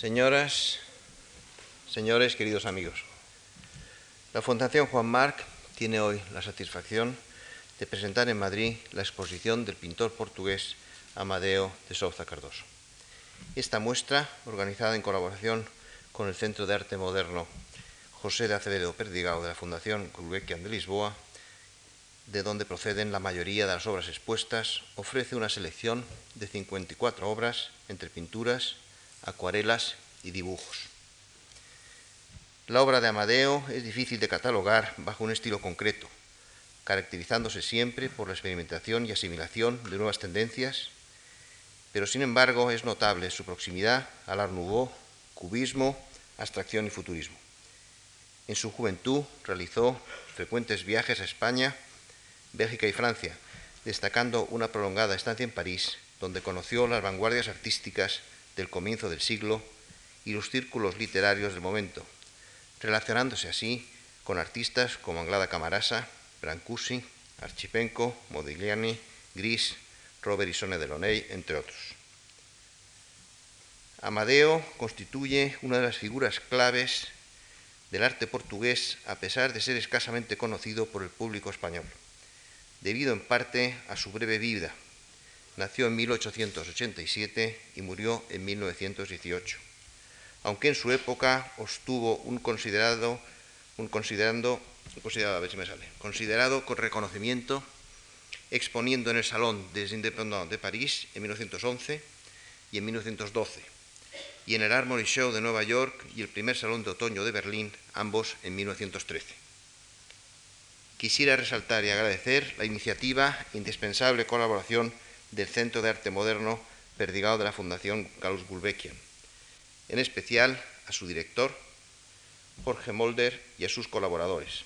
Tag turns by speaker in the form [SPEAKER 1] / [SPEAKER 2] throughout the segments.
[SPEAKER 1] Señoras, señores, queridos amigos, la Fundación Juan Marc tiene hoy la satisfacción de presentar en Madrid la exposición del pintor portugués Amadeo de Souza Cardoso. Esta muestra, organizada en colaboración con el Centro de Arte Moderno José de Acevedo Perdigao de la Fundación Gulbenkian de Lisboa, de donde proceden la mayoría de las obras expuestas, ofrece una selección de 54 obras entre pinturas, acuarelas y dibujos. La obra de Amadeo es difícil de catalogar bajo un estilo concreto, caracterizándose siempre por la experimentación y asimilación de nuevas tendencias, pero sin embargo es notable su proximidad al Art Nouveau, cubismo, abstracción y futurismo. En su juventud realizó frecuentes viajes a España, Bélgica y Francia, destacando una prolongada estancia en París, donde conoció las vanguardias artísticas del comienzo del siglo y los círculos literarios del momento, relacionándose así con artistas como Anglada Camarasa, Brancusi, Archipenko, Modigliani, Gris, Robert Isone Delaunay, entre otros. Amadeo constituye una de las figuras claves del arte portugués a pesar de ser escasamente conocido por el público español, debido en parte a su breve vida. Nació en 1887 y murió en 1918, aunque en su época obtuvo un considerado, un considerando, considerado, a ver si me sale, considerado con reconocimiento, exponiendo en el Salón des Indépendants de París en 1911 y en 1912 y en el Armory Show de Nueva York y el primer Salón de Otoño de Berlín, ambos en 1913. Quisiera resaltar y agradecer la iniciativa e indispensable colaboración del Centro de Arte Moderno Perdigado de la Fundación Carlos Gulbenkian, en especial a su director, Jorge Molder, y a sus colaboradores.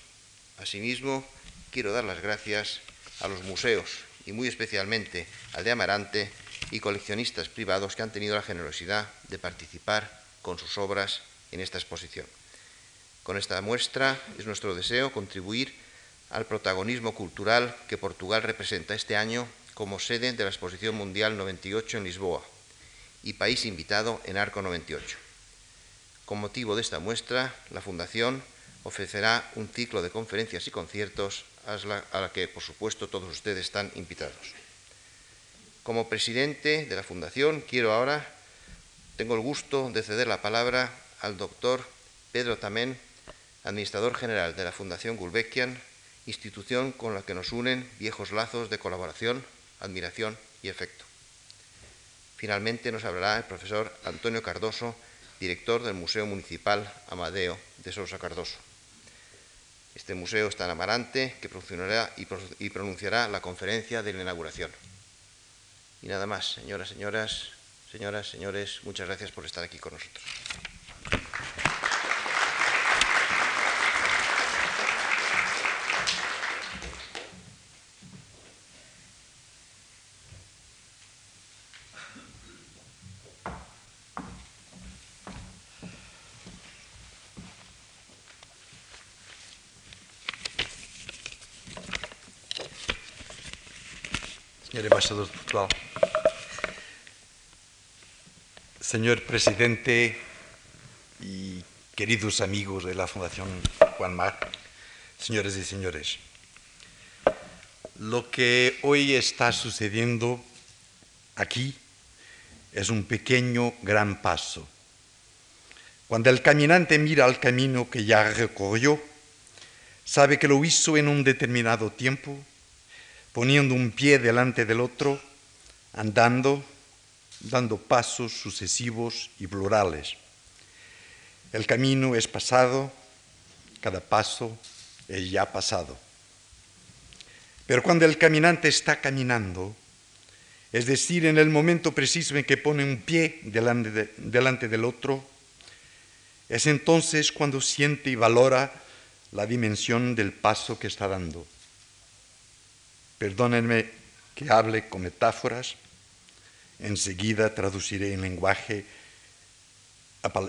[SPEAKER 1] Asimismo, quiero dar las gracias a los museos y muy especialmente al de Amarante, y coleccionistas privados que han tenido la generosidad de participar con sus obras en esta exposición. Con esta muestra es nuestro deseo contribuir al protagonismo cultural que Portugal representa este año como sede de la Exposición Mundial 98 en Lisboa y país invitado en Arco 98. Con motivo de esta muestra, la Fundación ofrecerá un ciclo de conferencias y conciertos a la, que, por supuesto, todos ustedes están invitados. Como presidente de la Fundación, quiero ahora, tengo el gusto de ceder la palabra al doctor Pedro Tamén, administrador general de la Fundación Gulbenkian, institución con la que nos unen viejos lazos de colaboración, admiración y efecto. Finalmente nos hablará el profesor Antonio Cardoso, director del Museo Municipal Amadeo de Sousa Cardoso. Este museo está en Amarante, que pronunciará y pronunciará la conferencia de la inauguración. Y nada más, señoras, señoras, señoras, señores, muchas gracias por estar aquí con nosotros.
[SPEAKER 2] Señor presidente y queridos amigos de la Fundación Juan Mar, señores y señores, lo que hoy está sucediendo aquí es un pequeño gran paso. Cuando el caminante mira al camino que ya recorrió, sabe que lo hizo en un determinado tiempo poniendo un pie delante del otro, andando, dando pasos sucesivos y plurales. El camino es pasado, cada paso es ya pasado. Pero cuando el caminante está caminando, es decir, en el momento preciso en que pone un pie delante, del otro, es entonces cuando siente y valora la dimensión del paso que está dando. Perdónenme que hable con metáforas, enseguida traduciré en lenguaje,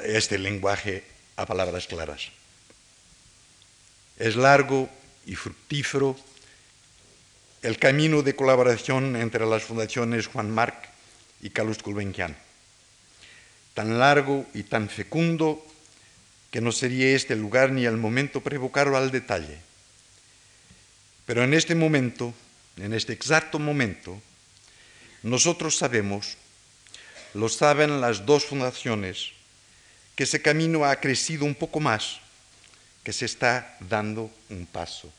[SPEAKER 2] este lenguaje a palabras claras. Es largo y fructífero el camino de colaboración entre las fundaciones Juan Marc y Carlos Gulbenkian. tan largo y tan fecundo que no sería este lugar ni el momento para evocarlo al detalle. Pero en este momento, en este exacto momento, nosotros sabemos, lo saben las dos fundaciones, que ese camino ha crecido un poco más, que se está dando un paso.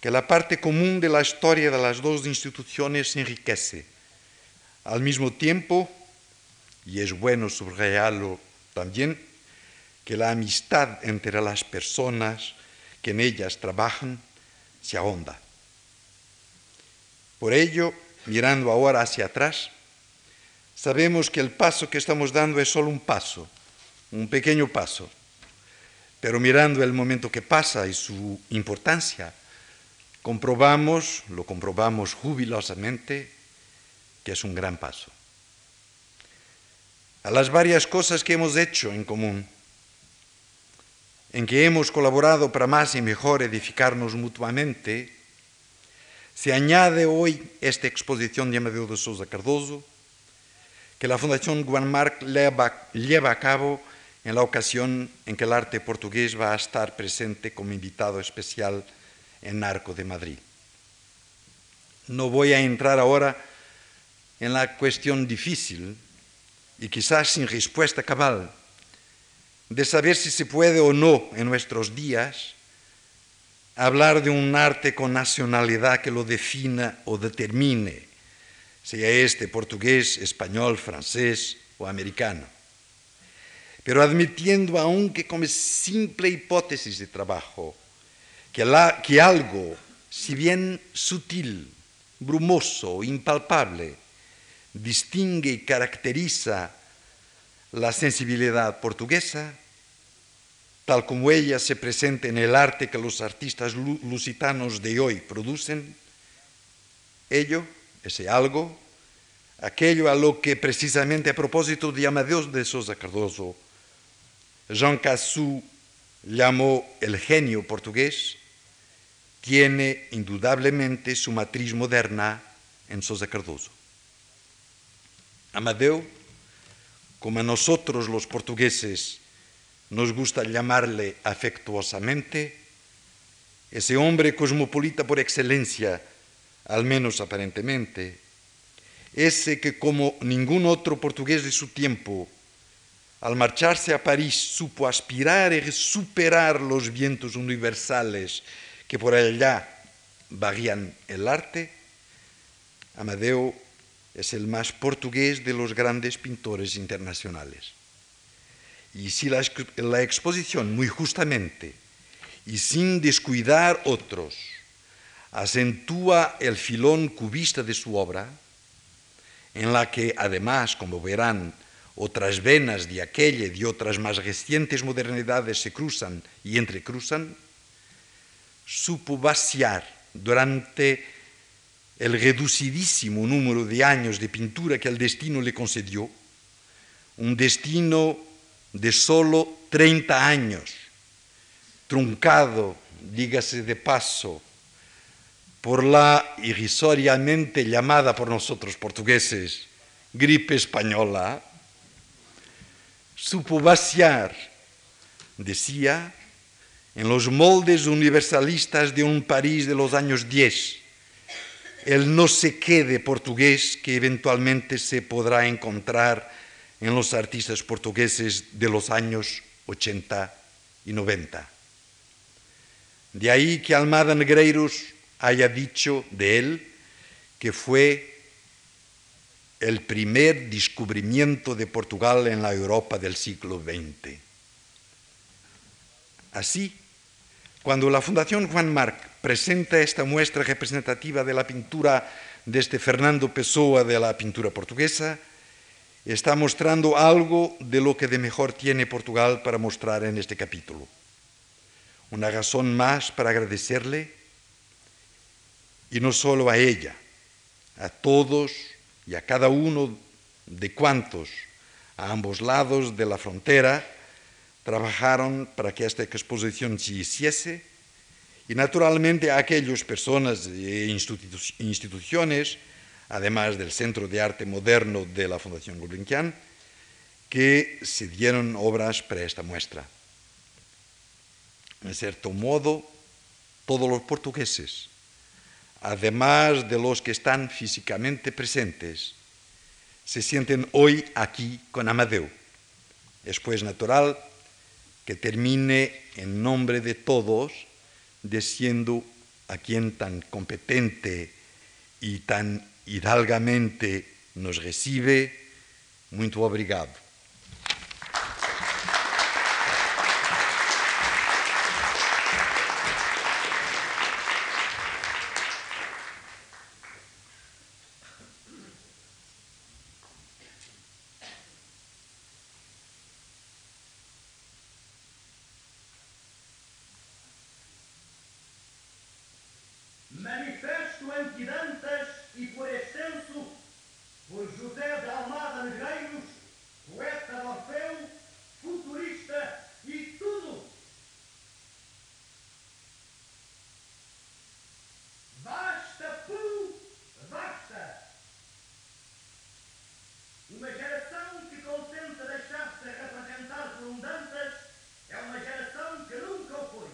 [SPEAKER 2] Que la parte común de la historia de las dos instituciones se enriquece. Al mismo tiempo, y es bueno subrayarlo también, que la amistad entre las personas que en ellas trabajan se ahonda. Por ello, mirando ahora hacia atrás, sabemos que el paso que estamos dando es solo un paso, un pequeño paso, pero mirando el momento que pasa y su importancia, comprobamos, lo comprobamos jubilosamente, que es un gran paso. A las varias cosas que hemos hecho en común, en que hemos colaborado para más y mejor edificarnos mutuamente, se añade hoy esta exposición de Amadeo de Sousa Cardoso, que la Fundación Guanmarc lleva, lleva a cabo en la ocasión en que el arte portugués va a estar presente como invitado especial en Arco de Madrid. No voy a entrar ahora en la cuestión difícil y quizás sin respuesta cabal de saber si se puede o no en nuestros días hablar de un arte con nacionalidad que lo defina o determine, sea este portugués, español, francés o americano. Pero admitiendo, aunque como simple hipótesis de trabajo, que, que algo, si bien sutil, brumoso, impalpable, distingue y caracteriza la sensibilidad portuguesa, tal como ella se presenta en el arte que los artistas lusitanos de hoy producen, ello, ese algo, aquello a lo que precisamente a propósito de Amadeus de Sousa Cardoso, Jean Cassou llamó el genio portugués, tiene indudablemente su matriz moderna en Sousa Cardoso. Amadeu como a nosotros los portugueses nos gusta llamarle afectuosamente, ese hombre cosmopolita por excelencia, al menos aparentemente, ese que como ningún otro portugués de su tiempo, al marcharse a París supo aspirar y superar los vientos universales que por allá varían el arte, Amadeo es el más portugués de los grandes pintores internacionales. Y si la, exposición, muy justamente, y sin descuidar otros, acentúa el filón cubista de su obra, en la que además, como verán, otras venas de aquella y de otras más recientes modernidades se cruzan y entrecruzan, supo vaciar durante el reducidísimo número de años de pintura que el destino le concedió, un destino de solo 30 años, truncado, dígase de paso, por la irrisoriamente llamada por nosotros portugueses gripe española, supo vaciar, decía, en los moldes universalistas de un París de los años 10, el no sé qué de portugués que eventualmente se podrá encontrar en los artistas portugueses de los años 80 y 90. De ahí que Almada Negreiros haya dicho de él que fue el primer descubrimiento de Portugal en la Europa del siglo XX. Así, cuando la Fundación Juan Marc presenta esta muestra representativa de la pintura desde Fernando Pessoa de la pintura portuguesa, está mostrando algo de lo que de mejor tiene Portugal para mostrar en este capítulo. Una razón más para agradecerle, y no solo a ella, a todos y a cada uno de cuantos a ambos lados de la frontera trabajaron para que esta exposición se hiciese y naturalmente a aquellas personas e instituciones, además del Centro de Arte Moderno de la Fundación Gulbenkian, que se dieron obras para esta muestra. En cierto modo, todos los portugueses, además de los que están físicamente presentes, se sienten hoy aquí con Amadeu. Es pues natural que termine en nombre de todos diciendo a quien tan competente y tan hidalgamente nos recibe, muito obrigado.
[SPEAKER 3] Manifesto antidantas e por extenso por José de Almada Negreiros, poeta de Orfeu, futurista e tudo. Basta, pu, basta. Uma geração que contenta deixar-se representar por um Dantas é uma geração que nunca o foi.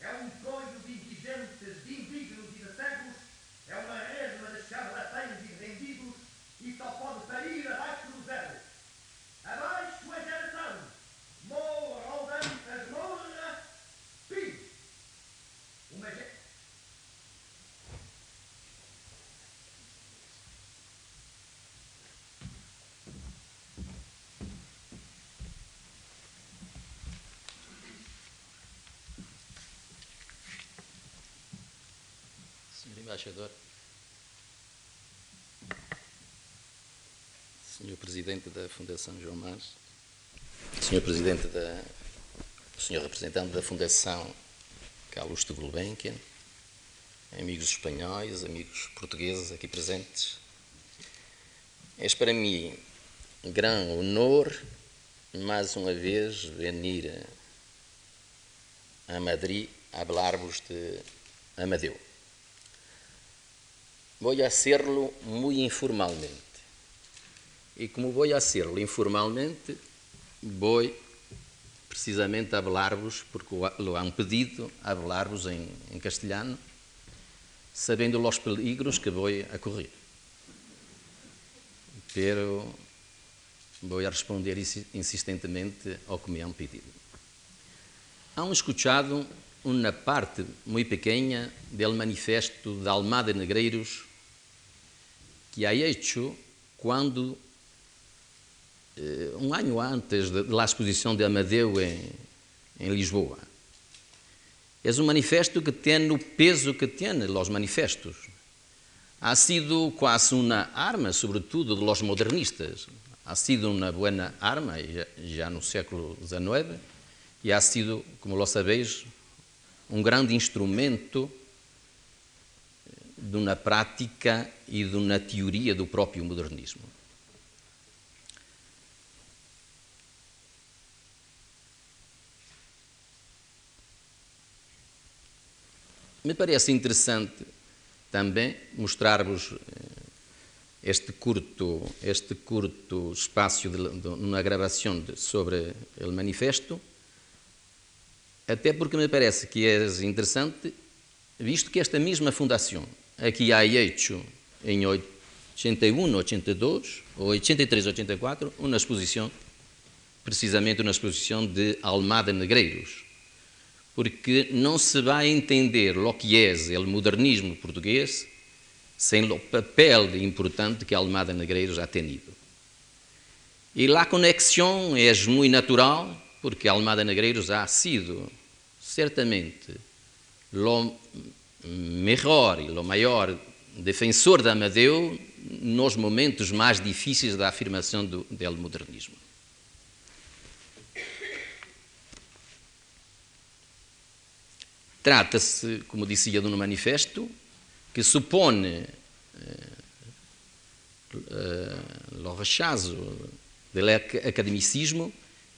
[SPEAKER 3] É um coio de indigentes, de indignos e de cegos, é uma resma de charlatães e vendidos e só pode parir abaixo do zero. Abaixo a geração! Morra, ó Dantas, morra! Fim! Uma ge-
[SPEAKER 4] Senhor Embaixador, Senhor Presidente da Fundação João Mas, Senhor Presidente da, Senhor Representante da Fundação Carlos de Gulbenkian, amigos espanhóis, amigos portugueses aqui presentes, é para mim um grande honor mais uma vez venir a Madrid a falar-vos de Amadeu. A hacerlo muy informalmente. Y como a hacerlo informalmente, voy precisamente hablar-vos, porque lo han pedido, hablar-vos em, em castelhano, sabendo os peligros que vou a correr. Pero voy a responder insi- insistentemente ao que me han pedido. Han escuchado uma parte muito pequena del manifesto de Almada Negreiros que ha hecho quando, eh, um ano antes da exposição de Amadeu em, em Lisboa. É um manifesto que tem o peso que tem os manifestos. Ha sido quase uma arma, sobretudo de los modernistas. Ha sido uma boa arma, já no século XIX, e ha sido, como lo sabéis, um grande instrumento de uma prática e de uma teoria do próprio modernismo. Me parece interessante também mostrar-vos eh, este curto, este curto espaço de, de uma gravação de, sobre o manifesto, até porque me parece que é interessante, visto que esta mesma fundação aqui há hecho em 81, 82, ou 83, 84, uma exposição, precisamente uma exposição de Almada Negreiros, porque não se vai entender o que é o modernismo português sem o papel importante que Almada Negreiros ha tenido. E a conexão é muito natural, porque Almada Negreiros ha sido certamente o melhor e o maior defensor de Amadeu nos momentos mais difíceis da afirmação do, do modernismo. Trata-se, como dizia no manifesto, que supõe eh, eh, o rechazo do academicismo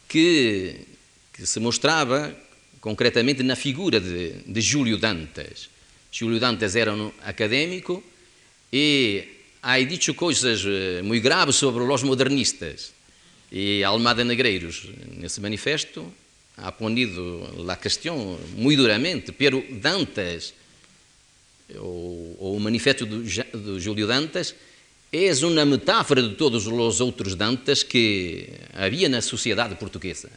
[SPEAKER 4] que, que se mostrava concretamente na figura de, de Júlio Dantas. Júlio Dantas era um académico e ha dicho coisas muito graves sobre os modernistas. E Almada Negreiros, nesse manifesto, ha ponido a questão muito duramente, pero Dantas, o, o manifesto do, do Júlio Dantas, é uma metáfora de todos os outros Dantas que havia na sociedade portuguesa.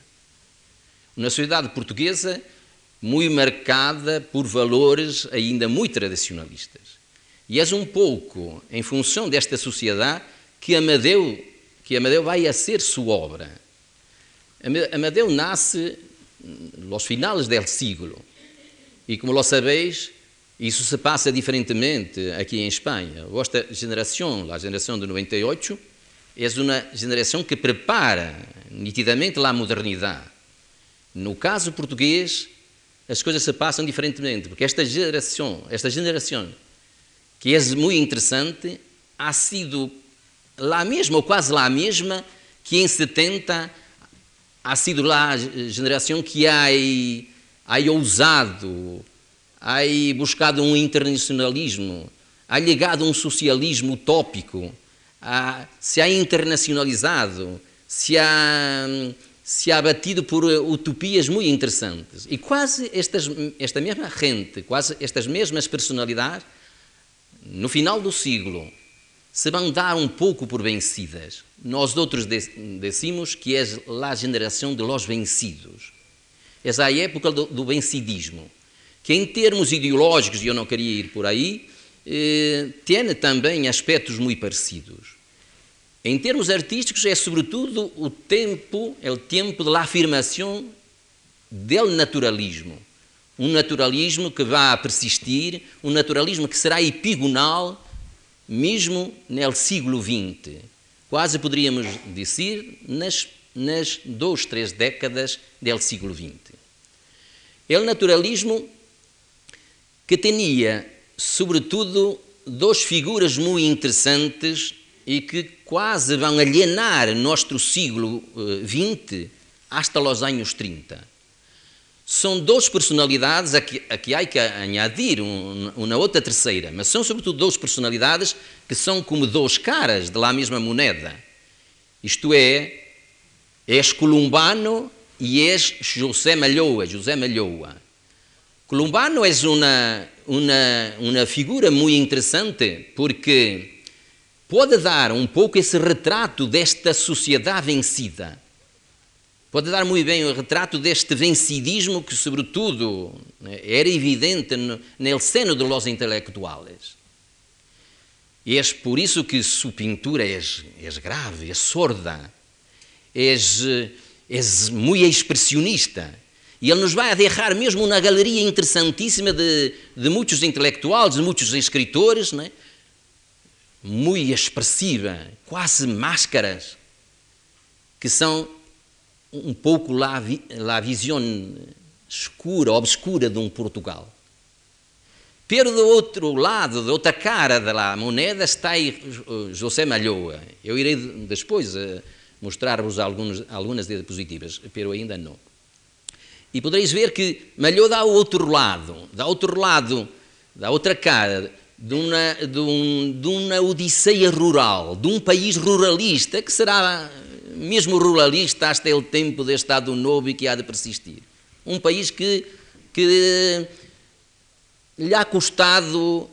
[SPEAKER 4] Uma sociedade portuguesa muito marcada por valores ainda muito tradicionalistas. E é um pouco em função desta sociedade que Amadeu, que Amadeu vai a ser sua obra. Amadeu nasce nos finales del siglo e, como lo sabéis, isso se passa diferentemente aqui em Espanha. Esta geração, a geração de 98, é uma geração que prepara nitidamente a modernidade. No caso português, as coisas se passam diferentemente, porque esta geração, esta geração, que é muito interessante, ha sido lá mesma, ou quase lá mesma, que em 70 ha sido lá a geração que ha ousado ha buscado um internacionalismo, ha ligado um socialismo utópico, ha, se ha internacionalizado, se ha, se ha batido por utopias muito interessantes. E quase estas, esta mesma gente, quase estas mesmas personalidades, no final do siglo, se vão dar um pouco por vencidas. Nós outros decimos que é a geração de los vencidos. É a época do, do vencidismo que em termos ideológicos, e eu não queria ir por aí, eh, tem também aspectos muito parecidos. Em termos artísticos, é sobretudo o tempo, é o tempo da afirmação do naturalismo. Um naturalismo que vai persistir, um naturalismo que será epigonal mesmo no século XX. Quase poderíamos dizer nas, nas duas, três décadas do século XX. O naturalismo que tinha, sobretudo, duas figuras muito interessantes e que quase vão alienar nosso século XX hasta os anos 30. São duas personalidades, aqui, aqui há que añadir uma outra terceira, mas são sobretudo duas personalidades que são como duas caras de lá mesma moeda. Isto é, és columbano e és José Malhoa, José Malhoa. Columbano é uma, uma, uma figura muito interessante porque pode dar um pouco esse retrato desta sociedade vencida. Pode dar muito bem o retrato deste vencidismo que, sobretudo, era evidente no, no seno de los intelectuales. E é por isso que sua pintura é, é grave, é sorda, é, é muito expressionista e ele nos vai deixar mesmo uma galeria interessantíssima de, de muitos intelectuais, de muitos escritores, não é? Muito expressiva, quase máscaras, que são um pouco lá, a visão escura, obscura de um Portugal. Pero do outro lado, da outra cara da moneda, está aí José Malhoa. Eu irei depois eh, mostrar-vos algumas diapositivas, pero ainda não. E podereis ver que Malhou dá o outro lado, dá outro lado, dá outra cara, de uma, de, um, de uma odisseia rural, de um país ruralista, que será mesmo ruralista até o tempo deste Estado Novo e que há de persistir. Um país que, que lhe ha custado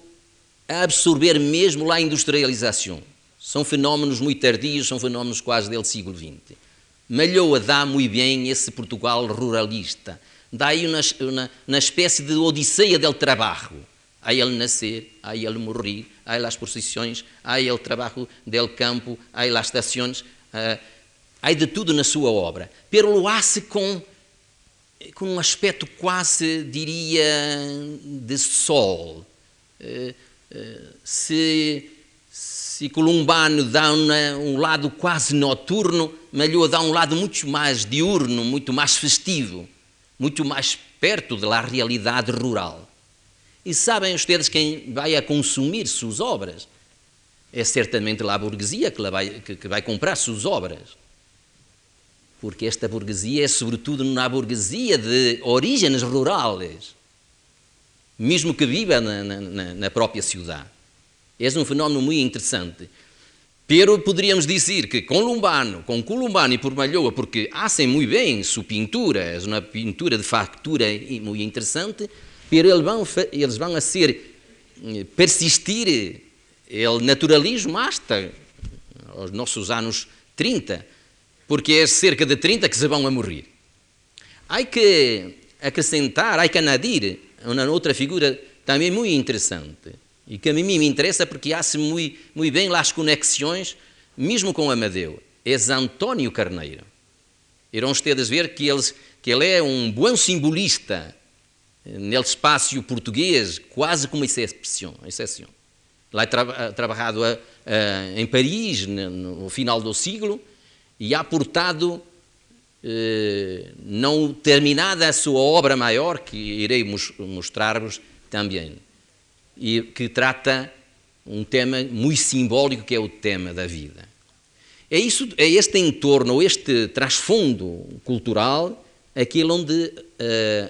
[SPEAKER 4] absorver mesmo lá a industrialização. São fenómenos muito tardios, são fenómenos quase do século XX. Malhoa dá muito bem esse Portugal ruralista. Dá aí uma, uma, uma espécie de odisseia del trabalho. Há ele nascer, há ele morrer, há as procissões, há ele trabalho del campo, há as estações, uh, há de tudo na sua obra. Pero lo hace com, com um aspecto quase, diria, de sol. Uh, uh, se se Columbano dá um lado quase noturno, Malhoa dá um lado muito mais diurno, muito mais festivo, muito mais perto da realidade rural. E sabem ustedes quem vai a consumir suas obras? É certamente a burguesia que vai, que, que vai comprar suas obras. Porque esta burguesia é sobretudo uma burguesia de origens rurais, mesmo que viva na, na, na própria cidade. É um fenómeno muito interessante. Pero poderíamos dizer que com Lumbano, com Columbano e por Malhoa, porque hacen muito bem sua pintura, é uma pintura de factura muito interessante, eles vão, eles vão a ser, eh, persistir o naturalismo hasta os nossos anos 30, porque é cerca de 30 que se vão a morrer. Há que acrescentar, há que añadir uma outra figura também muito interessante, e que a mim me interessa porque hace muito, muito bem as conexões, mesmo com Amadeu, é António Carneiro. Irão ustedes ver que ele, que ele é um bom simbolista no espaço português, quase como exceção. exceção. Ele ha tra trabalhado a, a, em Paris no, final do século e há portado eh, não terminada a sua obra maior, que irei mostrar-vos também e que trata um tema muito simbólico que é o tema da vida. É, isso, é este entorno, este trasfundo cultural, aquele onde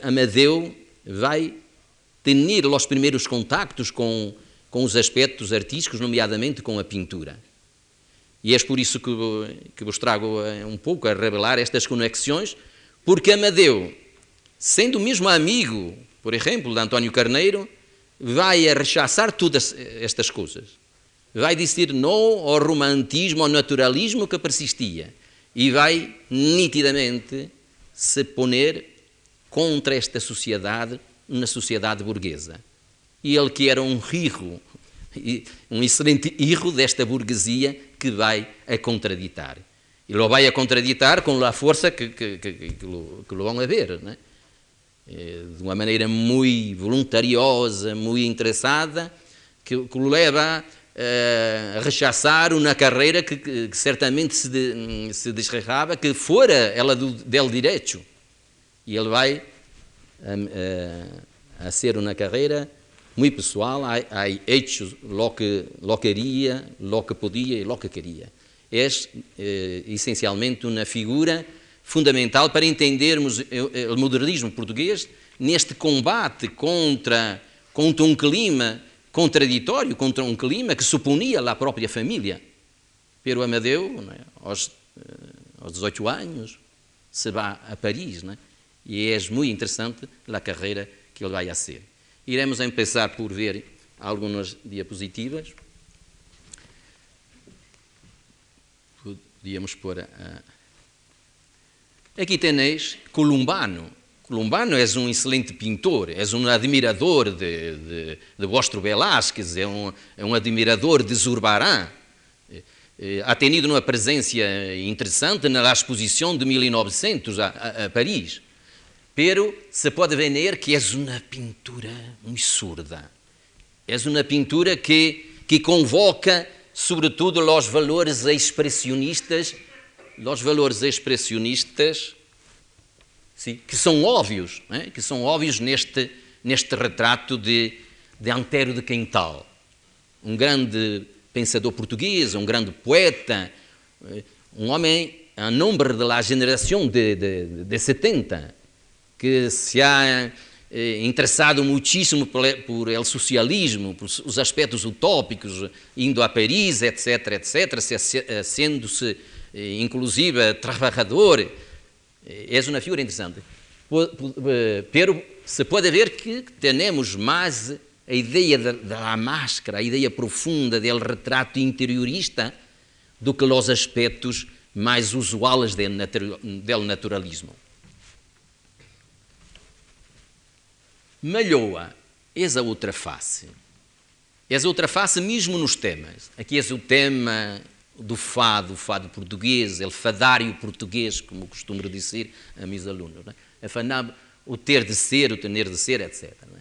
[SPEAKER 4] Amadeu vai ter os primeiros contactos com, com os aspectos artísticos, nomeadamente com a pintura. E é por isso que, que vos trago uh, um pouco a revelar estas conexões, porque Amadeu, sendo mesmo amigo, por exemplo, de António Carneiro, vai rechaçar todas estas coisas. Vai dizer não ao romantismo, ao naturalismo que persistia. E vai nitidamente se poner contra esta sociedade, uma sociedade burguesa. E ele que era um rico, um excelente erro desta burguesia que vai a contraditar. E lo vai a contraditar com a força que, que, que, que, lo, que lo vão a ver. Não é? Eh, de uma maneira muito voluntariosa, muito interessada, que, que o leva a rechaçar uma carreira que, que, certamente se, de, se que fora ela do, del direito. E ele vai a, a, a ser uma carreira muito pessoal, há, hechos lo que, lo queria, lo que podia e lo que queria. É eh, essencialmente uma figura fundamental para entendermos o modernismo português neste combate contra, contra um clima contraditório, contra um clima que suponia a própria família. Pero Amadeu, é? aos, eh, aos 18 anos, se vai a Paris, é? E é muito interessante a carreira que ele vai a ser. Iremos começar por ver algumas diapositivas. Podíamos pôr Aqui tenéis Columbano. Columbano és um excelente pintor, és um admirador de, de, de Bostro Velázquez, é um, é um admirador de Zurbarán. Eh, ha tenido uma presença interessante na exposição de 1900 a, a, a Paris. Pero se pode ver que és uma pintura muito surda. És uma pintura que, que convoca, sobretudo, os valores expressionistas dos valores expressionistas sim, que são óbvios, é? que são óbvios neste, neste retrato de, de Antero de Quental, um grande pensador português, um grande poeta, eh, um homem a nome da geração de, de, de 70, que se ha eh, interessado muitíssimo por, por el socialismo, por os aspectos utópicos, indo a Paris, etc., etc., sendo-se eh, inclusive trabalhador, é uma figura interessante. Pero se pode ver que temos mais a ideia da, máscara, a ideia profunda do retrato interiorista do que os aspectos mais usuais do naturalismo. Malhoa, és a outra face. És a outra face mesmo nos temas. Aqui és o tema do fado, o fado português, o fadário português, como costumo dizer a meus alunos. É? o ter de ser, o tener de ser, etc. É?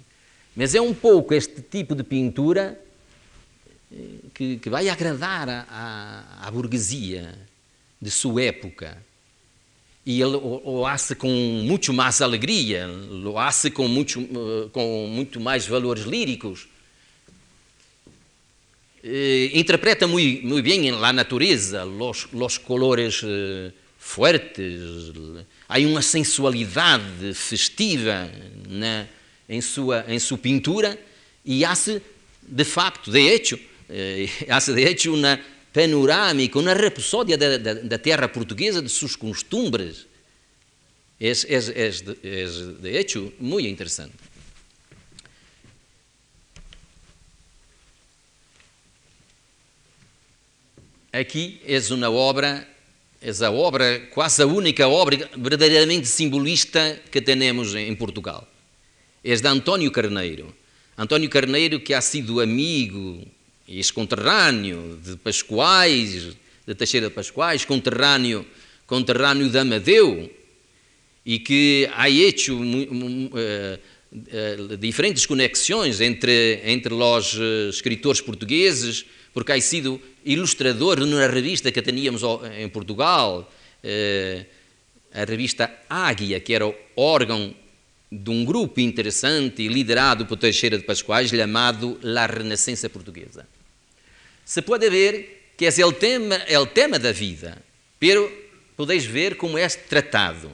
[SPEAKER 4] Mas é um pouco este tipo de pintura eh, que, que vai agradar à, burguesia de sua época. E ele o, hace com muito mais alegria, o hace com muito, eh, com muito mais valores líricos, eh, interpreta muito, muito bem a natureza, os, os colores eh, fuertes, há uma sensualidade festiva na, em, sua, em sua pintura e hace de facto, de hecho, hace de hecho uma, panorâmica, uma rapsódia da, da, da terra portuguesa, de seus costumes. É, é, é, é, de hecho, muito interessante. Aqui é uma obra, é a obra, quase a única obra verdadeiramente simbolista que temos em Portugal. É de António Carneiro. António Carneiro, que ha sido amigo ex-conterrâneo de Pascoais, de Teixeira de Pascoais, conterrâneo, conterrâneo de Amadeu, e que ha hecho uh, uh, diferentes conexões entre, entre os uh, escritores portugueses, porque ha sido ilustrador numa revista que teníamos em Portugal, a revista Águia, que era o órgão de um grupo interessante liderado por Teixeira de Pascoais chamado La Renascença Portuguesa. Se pode ver que é o tema, é o tema da vida, pero podeis ver como é tratado.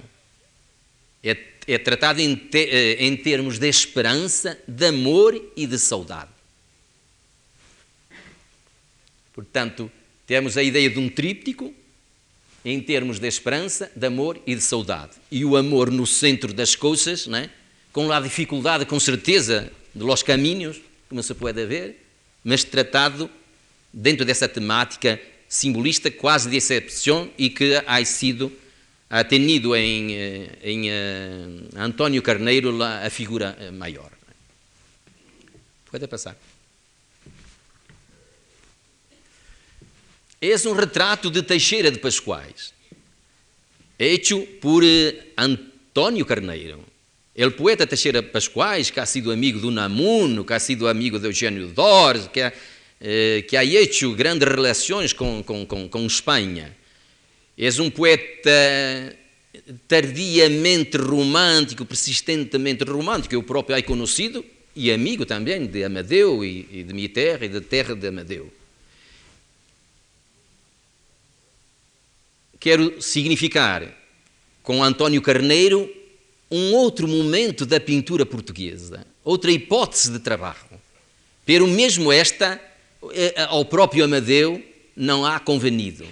[SPEAKER 4] É, é tratado em, te, eh, em termos de esperança, de amor e de saudade. Portanto, temos a ideia de um tríptico em termos de esperança, de amor e de saudade. E o amor no centro das coisas, né? com a dificuldade, com certeza, de los caminhos, como se pode ver, mas tratado dentro dessa temática simbolista quase de excepção e que ha sido ha tenido em, eh, em uh, António Carneiro a figura eh, maior. Pode passar. És um retrato de Teixeira de Pascoais, hecho por António Carneiro. O poeta Teixeira Pascoais, que ha sido amigo do Namuno, que ha sido amigo de Eugênio Dors, que eh, que ha hecho grandes relações com, com, com, com Espanha. És um poeta tardiamente romântico, persistentemente romântico, eu próprio há conhecido, e amigo também de Amadeu e, e de minha terra e da terra de Amadeu. Quero significar com António Carneiro um outro momento da pintura portuguesa, outra hipótese de trabalho. Pero mesmo esta, eh, ao próprio Amadeu, não há convenido.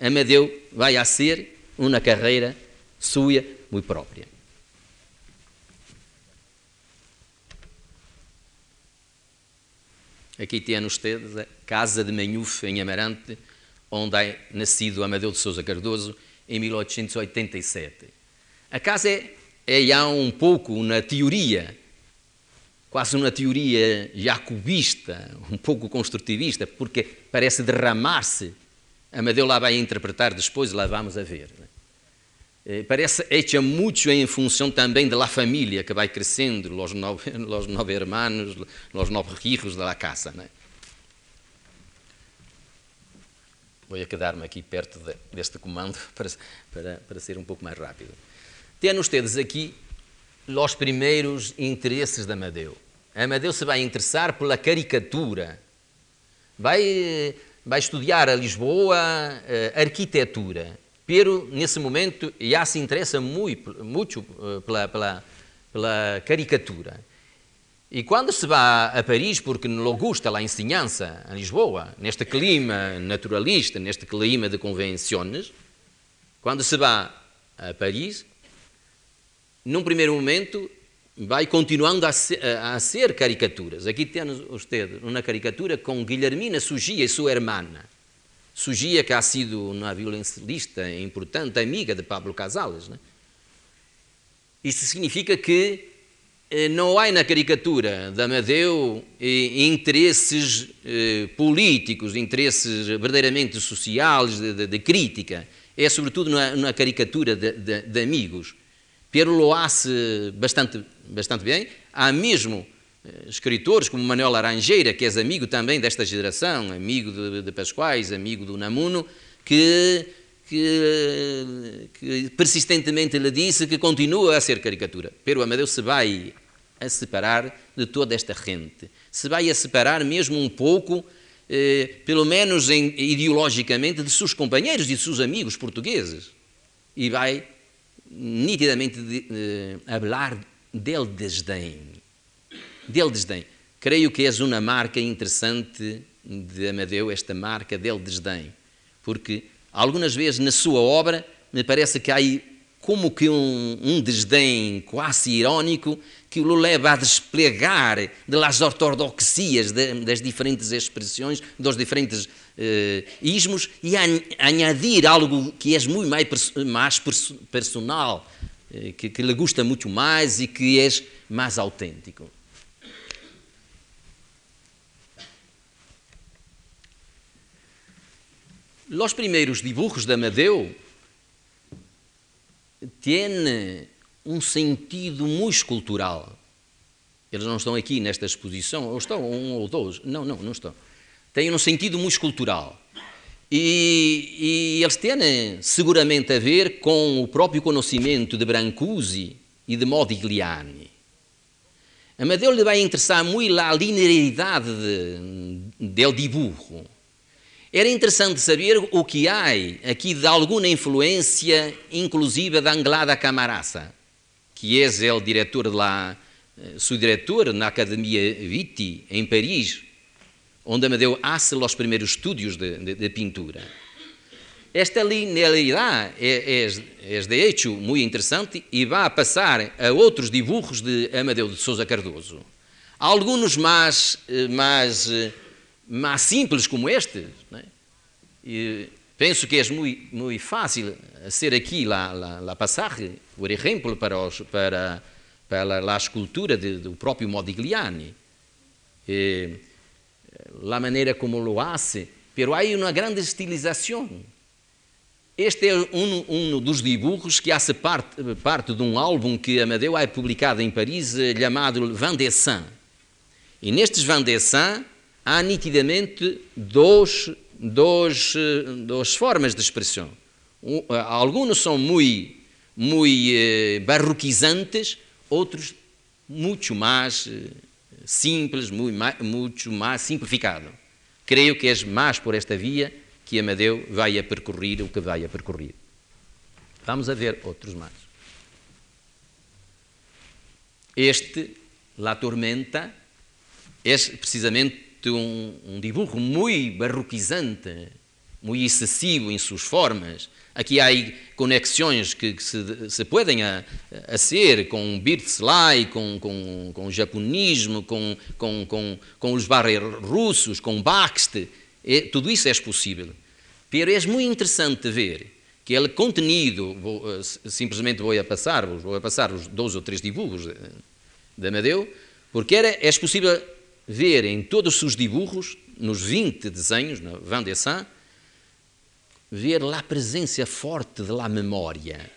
[SPEAKER 4] Amadeu vai a ser uma carreira sua muito própria. Aqui têm ustedes a Casa de Manhufe, em Amarante, onde é nascido Amadeu de Sousa Cardoso em 1887. A casa é, é um pouco na teoria, quase uma teoria jacobista, um pouco construtivista, porque parece derramar-se. Amadeu lá vai interpretar depois, lá vamos a ver. Eh, parece hecha muito em função também da família que vai crescendo, os nove, os nove hermanos, os nove hijos da casa. Não é? Vou quedar-me aqui perto de, deste comando para, para, para ser um pouco mais rápido. Têm ustedes aqui os primeiros interesses de Amadeu. Amadeu se vai interessar pela caricatura, vai, vai estudar a Lisboa a arquitetura, pero nesse momento já se interessa muito, muito eh, pela, pela, pela caricatura. E quando se vai a Paris, porque não gusta a ensinança em Lisboa, neste clima naturalista, neste clima de convenções, quando se vai a Paris, num primeiro momento vai continuando a ser, a ser caricaturas. Aqui temos usted uma caricatura com Guilhermina Sugia e sua irmã. Sugia, que ha sido uma violoncellista importante, amiga de Pablo Casales. Né? Isso significa que não há na caricatura de Amadeu eh, interesses eh, políticos, interesses verdadeiramente sociais, de, de, de crítica. É sobretudo na, na caricatura de, de, amigos. Pedro Loasse bastante, bastante bem. Há mesmo escritores como Manuel Laranjeira, que é amigo também desta geração, amigo de, de Pascoais, amigo do Namuno, que, que, que, persistentemente lhe disse que continua a ser caricatura. Pero Amadeu se vai a separar de toda esta gente. Se vai a separar mesmo um pouco, eh, pelo menos em, ideologicamente, de seus companheiros e de seus amigos portugueses. E vai nitidamente de, eh, falar del desdém. Desdém. Creio que és uma marca interessante de Amadeu esta marca del desdém, porque algumas vezes na sua obra me parece que há aí como que um, um desdém quase irónico que o leva a desplegar das ortodoxias de, das diferentes expressões, dos diferentes eh, ismos e a, añadir algo que é muito mais, mais personal, eh, que, que lhe gusta muito mais e que é mais autêntico. Os primeiros dibujos de Amadeu têm um sentido muito escultural. Eles não estão aqui nesta exposição, ou estão um ou dois. Não, não, não estão. Têm um sentido muito escultural. E, e eles têm seguramente a ver com o próprio conhecimento de Brancusi e de Modigliani. Amadeu lhe vai interessar muito a linearidade de, del dibujo. Era interessante saber o que há aqui de alguma influência, inclusive da Anglada Camarasa, que é o diretor lá, eh, seu diretor na Academia Viti, em Paris, onde Amadeu hace os primeiros estudos de, de, de pintura. Esta linearidade é, é, é, de hecho muito interessante e vai passar a outros dibujos de Amadeu de Sousa Cardoso. Alguns mais, eh, mais eh, mais simples como este. Né? E penso que é muito, muito fácil ser aqui a, a passagem, por exemplo, para, os, para, para a escultura de, do próprio Modigliani. E, a maneira como lo hace, pero há uma grande estilização. Este é um, um, dos dibujos que hace parte, parte de um álbum que Amadeu é publicado em Paris, chamado Vendessin. E nestes Vendessin há nitidamente dois, dois, duas formas de expressão. Alguns são muito, muito eh, barroquizantes, outros muito mais eh, simples, muito muito mais simplificado. Creio que é mais por esta via que Amadeu vai a percorrer o que vai a percorrer. Vamos a ver outros mais. Este, La Tormenta, é precisamente um, um dibujo muito barroquizante, muito excessivo em suas formas. Aqui há conexões que, se, se, podem a, a ser com Birtslai, com, com, com o japonismo, com, com, com, com os barreiros russos, com Bakst. É, tudo isso é possível. Mas é muito interessante ver que ele contenido, vou, simplesmente vou a passar, vou a passar os dois ou três dibujos de Amadeu, porque era, é possível ver em todos os dibujos, nos 20 desenhos, na Van Dessin, ver lá a presença forte da memória.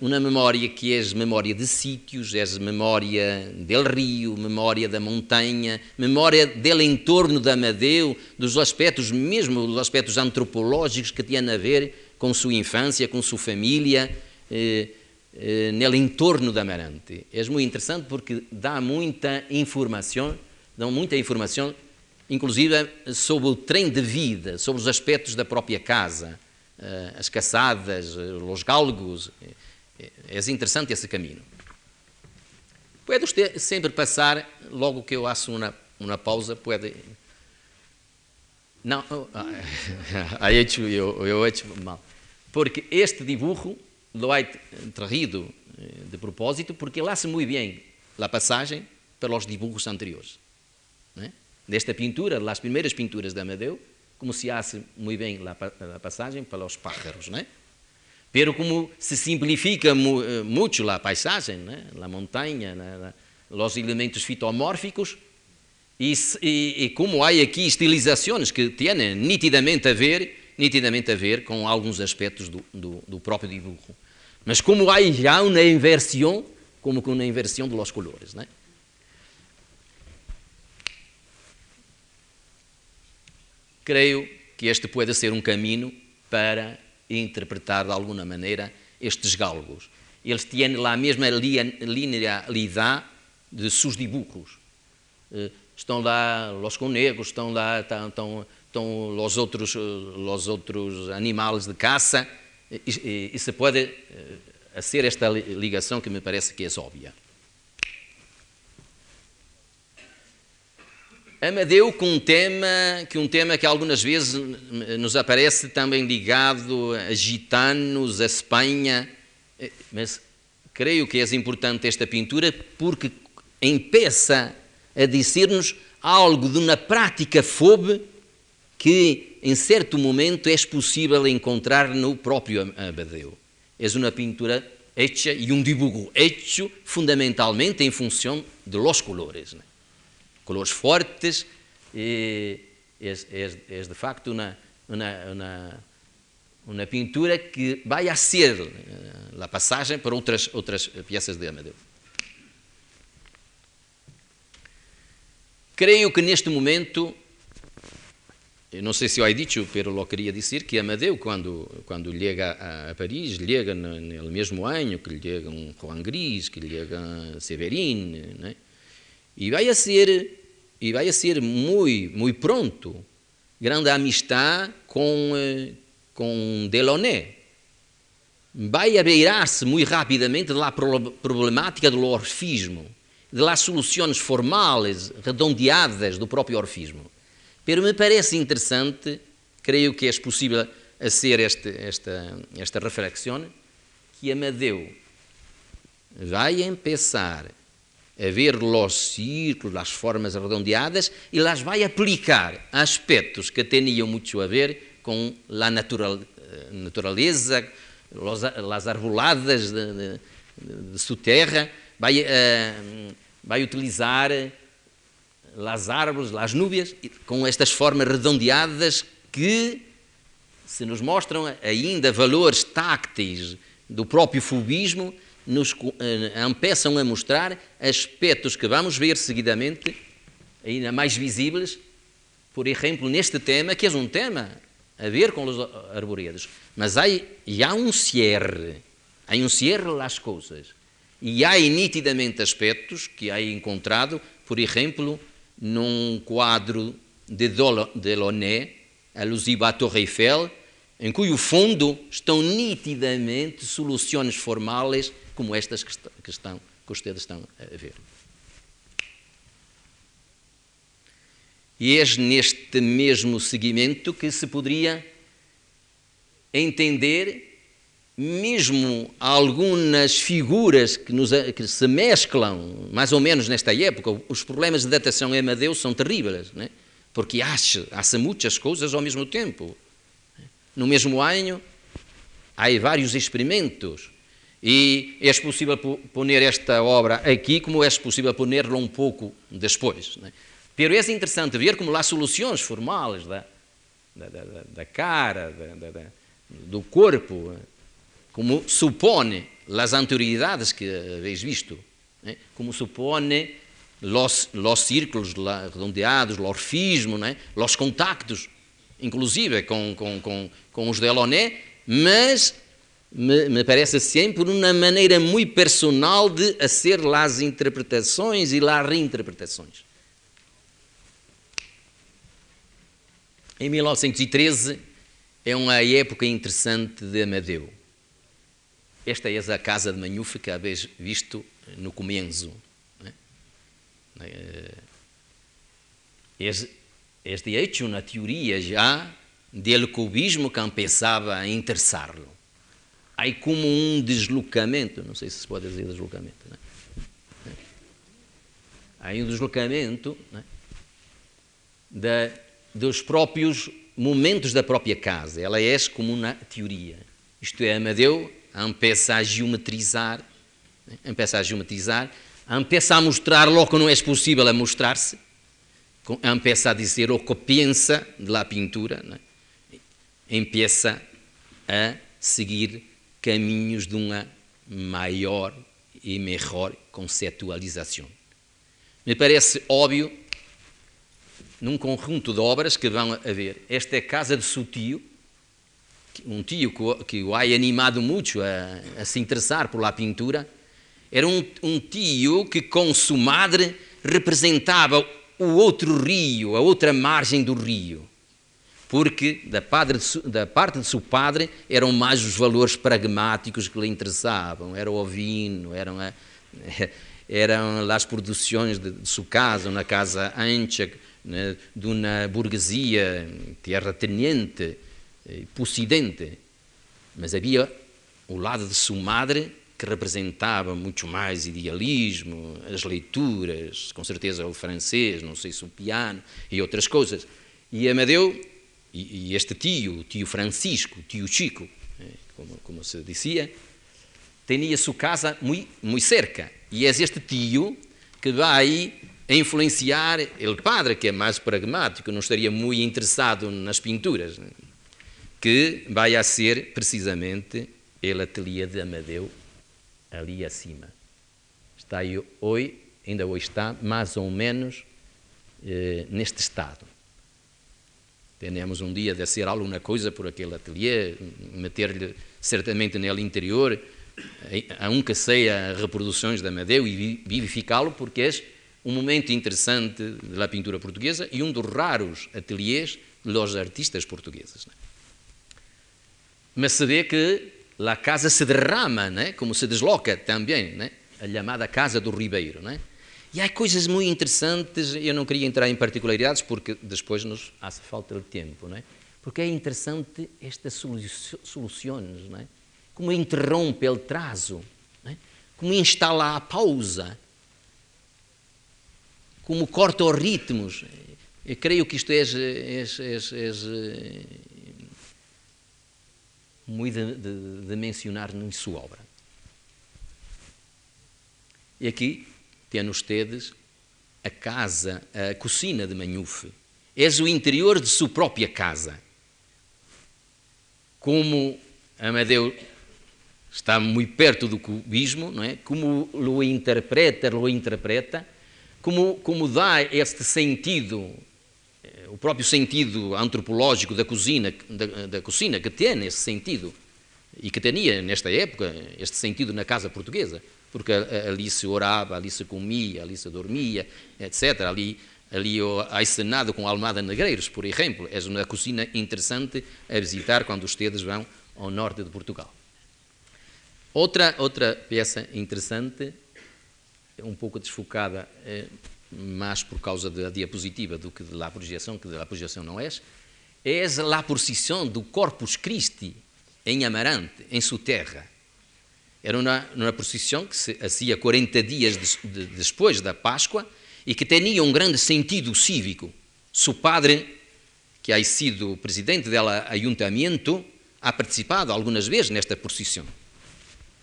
[SPEAKER 4] Uma memória que é memória de sítios, é memória del rio, memória da montanha, memória dele entorno da Amadeu, dos aspectos, mesmo dos aspectos antropológicos que tinham a ver com sua infância, com sua família, eh, eh, nele entorno da Amarante. É muito interessante porque dá muita informação dão muita informação, inclusive sobre o trem de vida, sobre os aspectos da própria casa, eh, as caçadas, eh, os galgos. É, interessante esse caminho. Pode sempre passar, logo que eu faço uma, uma pausa, pode. Não, aí eu, eu hecho mal. Porque este dibujo lo he traído de propósito porque ele hace muito bem a passagem pelos dibujos anteriores né? desta pintura, das primeiras pinturas de Amadeu, como se hace muito bem a passagem para os pájaros, né? Pero como se simplifica eh, muito a paisagem, né? a montanha, né? os elementos fitomórficos, e, e, e, como há aqui estilizações que têm nitidamente a ver, nitidamente a ver com alguns aspectos do, do, do próprio dibujo. Mas como há já uma inversão, como com uma inversão dos colores, né? Creio que este pode ser um caminho para interpretar de alguma maneira estes galgos. Eles têm lá a mesma linealidade de seus dibujos. Eh, estão lá os conegos, estão lá estão, estão, estão os, outros, os outros animais de caça, e, e, e se pode uh, ser esta ligação que me parece que é óbvia. Amadeu com um tema que um tema que algumas vezes nos aparece também ligado a gitanos, a Espanha, mas creio que é importante esta pintura porque empeça a dizer-nos algo de uma prática fobe que em certo momento é possível encontrar no próprio Amadeu. É uma pintura hecha e um dibujo hecho fundamentalmente em função de los colores. Né? Colores fortes, e é, é, é de facto uma, uma, uma, uma, pintura que vai a ser eh, a passagem para outras, outras peças de Amadeu. Creio que neste momento não sei se eu he dicho, pero lo queria dizer que Amadeu, quando, quando chega a, a Paris, chega no, no, mesmo ano que chega um Juan Gris, que chega Severin, né? E vai a ser e vai a ser muito muito pronto grande amistade com eh, com Delaunay. Vai a beirar-se muito rapidamente da problemática do orfismo, das soluções formais, redondeadas do próprio orfismo. Pero me parece interessante, creio que é possível a ser este, esta, esta reflexão, que Amadeu vai começar a ver os círculos, as formas redondeadas e las vai aplicar a aspectos que tinham muito a ver com a natural, natureza, as arboladas de, de, de, sua terra, vai, uh, vai utilizar las árvores, las núbias, com estas formas redondeadas que se nos mostram ainda valores tácteis do próprio fubismo, nos empeçam a mostrar aspectos que vamos ver seguidamente, ainda mais visíveis, por exemplo, neste tema, que é um tema a ver com os arvoredos, mas há, há um cierre, há um cierre das coisas, e há nitidamente aspectos que há encontrado, por exemplo, num quadro de Delaunay, alusivo à Torre Eiffel, em cujo fundo estão nitidamente soluções formais como estas que, que, estão, que ustedes estão a ver. E é neste mesmo seguimento que se poderia entender mesmo algumas figuras que, nos, que, se mesclam, mais ou menos nesta época, os problemas de datação em Amadeu são terríveis, né? porque acha muitas coisas ao mesmo tempo. No mesmo ano, há vários experimentos, e é possível pôr esta obra aqui, como é possível pôr-la um pouco depois. Né? Pero é interessante ver como há soluções formais da, da, da, da cara, da, do corpo, como supone las anterioridades que habéis visto, ¿eh? como supone los, los círculos redondeados, o orfismo, ¿eh? los contactos, inclusive com, com, com, com os Delaunay, mas me, me, parece sempre uma maneira muito personal de fazer as interpretações e as reinterpretações. Em 1913 é uma época interessante de Amadeu. Esta é a casa de Manhufe que habéis visto no comienzo. Es, es de hecho uma teoria já del cubismo que começava a Há como um deslocamento, não sei se se pode dizer deslocamento, não é? há um deslocamento é? da, dos próprios momentos da própria casa. Ela é como uma teoria. Isto é, Amadeu empieza a geometrizar, empieza a geometrizar, empieza a mostrar logo que não é possível a mostrar-se, empieza a dizer o que pensa da pintura, né? empieza a seguir caminhos de uma maior e melhor conceptualização. Me parece óbvio, num conjunto de obras que vão haver, esta é a casa de Sutio, um tio que o há animado muito a, a, se interessar por pintura, era um, um tio que com sua madre representava o outro rio, a outra margem do rio. Porque da, padre, da parte de seu padre eram mais os valores pragmáticos que lhe interessavam, era o vinho, eram, a, eram as produções de, de sua casa, na casa ancha, né, de uma burguesia terrateniente, eh, possidente, mas havia o lado de sua madre que representava muito mais idealismo, as leituras, com certeza o francês, não sei se o piano e outras coisas. E Amadeu, e, e este tio, o tio Francisco, o tio Chico, eh, como, como se dizia, tinha sua casa muito, muito cerca. E é este tio que vai influenciar o padre, que é mais pragmático, não estaria muito interessado nas pinturas, que vai a ser precisamente o ateliê de Amadeu ali acima. Está aí hoje, ainda hoje está, mais ou menos eh, neste estado. Temos um dia de ser alguma coisa por aquele ateliê, meter-lhe certamente nele interior, aunque seja reproduções de Amadeu e vivificá-lo, porque é um momento interessante da pintura portuguesa e um dos raros ateliês dos artistas portugueses. É? Mas se vê que a casa se derrama, né? como se desloca também, né? a chamada Casa do Ribeiro. Né? E há coisas muito interessantes, eu não queria entrar em particularidades porque depois nos hace falta de tempo, né? porque é interessante estas soluções, né? como interrompe o trazo, né? como instala a pausa, como corta os ritmos. Eu creio que isto é, é, é, é muito de, de, de mencionar na sua obra. E aqui temos tedes a casa, a cocina de Manhufe. És o interior de sua própria casa. Como Amadeu está muito perto do cubismo, não é? Como o interpreta, o interpreta, como, como dá este sentido o próprio sentido antropológico da cozinha, da, da cozinha que tem esse sentido e que tinha nesta época este sentido na casa portuguesa, porque ali se orava, ali se comia, ali se dormia, etc. Ali ali há cenado com Almada Negreiros, por exemplo, é uma cozinha interessante a visitar quando tedes vão ao norte de Portugal. Outra outra peça interessante, um pouco desfocada eh, mais por causa da diapositiva do que da projeção, que da projeção não é, é a posição do Corpus Christi em Amarante, em sua terra. Era uma, uma procissão que se fazia 40 dias de, de, depois da Páscoa e que tinha um grande sentido cívico. Seu padre, que ha sido presidente do ayuntamento, ha participado algumas vezes nesta procissão.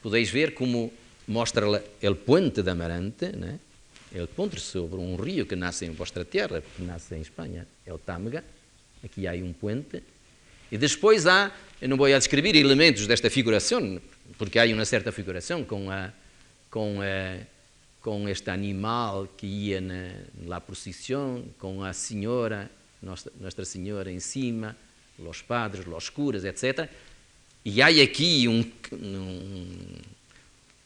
[SPEAKER 4] Podeis ver como mostra o puente de Amarante, né? Ele ponte sobre um rio que nasce em vossa terra, que nasce em Espanha, é o Tâmega. Aqui há um puente. E depois há, eu não vou a descrever elementos desta figuração, porque há uma certa figuração com, a, com, a, com este animal que ia na, na procissão, com a senhora, Nossa Senhora em cima, os padres, os curas, etc. E há aqui um, um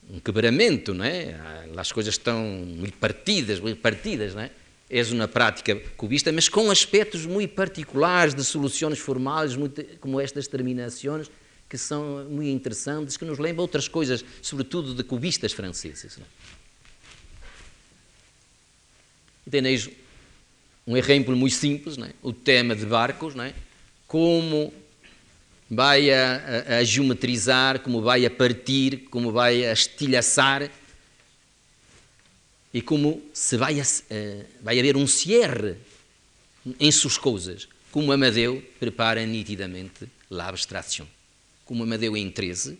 [SPEAKER 4] um quebramento, não é? As coisas estão muito partidas, muito partidas, não é? É uma prática cubista, mas com aspectos muito particulares de soluções formais, muito, como estas terminações, que são muito interessantes, que nos lembram outras coisas, sobretudo de cubistas franceses. Não é? Um exemplo muito simples, é? o tema de barcos, é? como vai a, a, a, geometrizar, como vai a partir, como vai a estilhaçar e como se vai, a, uh, vai haver um cierre em suas coisas, como Amadeu prepara nitidamente a abstração. Como Amadeu em 13,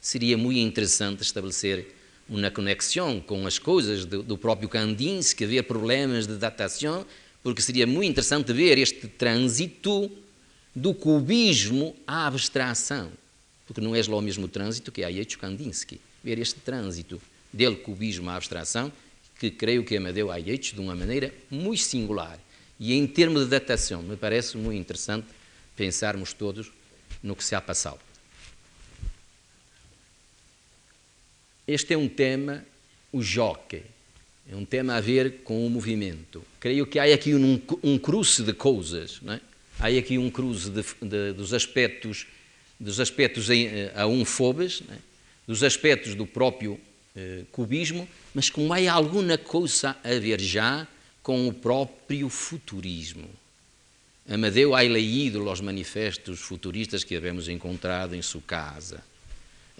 [SPEAKER 4] seria muito interessante estabelecer uma conexão com as coisas do, do próprio Kandinsky, ver problemas de datação, porque seria muito interessante ver este trânsito do cubismo à abstração, porque não é lá o mesmo trânsito que Ayetch Kandinsky. Ver este trânsito dele cubismo à abstração, que creio que Amadeu Ayetch de uma maneira muito singular. E em termos de datação, me parece muito interessante pensarmos todos no que se ha passado. Este é um tema, o jockey, é um tema a ver com o movimento. Creio que há aqui um, um cruce de coisas, é? há aqui um cruze de, de, dos aspectos, dos aspectos em, eh, a um fobes, né? dos aspectos do próprio eh, cubismo, mas como há alguma coisa a ver já com o próprio futurismo. Amadeu ha leído os manifestos futuristas que havemos encontrado em sua casa.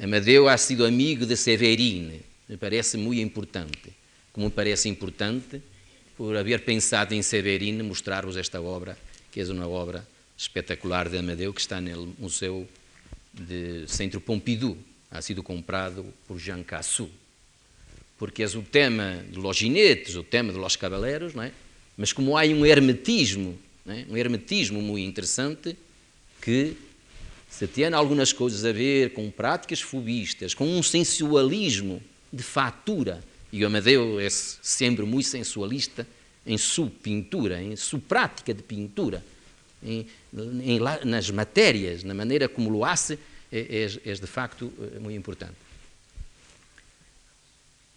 [SPEAKER 4] Amadeu ha sido amigo de Severine, me parece muito importante. Como me parece importante, por haver pensado em Severine, mostrar-vos esta obra, que é uma obra espetacular de Amadeu, que está no Museu de Centro Pompidou. Ha sido comprado por Jean Cassou. Porque é o tema de los ginetes, o tema de los cavaleiros, não é? mas como há um hermetismo, é? um hermetismo muito interessante, que se tem algumas coisas a ver com práticas fubistas, com um sensualismo de fatura, e o Amadeu é sempre muito sensualista em sua pintura, em sua prática de pintura, em, em, nas matérias, na maneira como lo hace, é, é, é de facto eh, muito importante.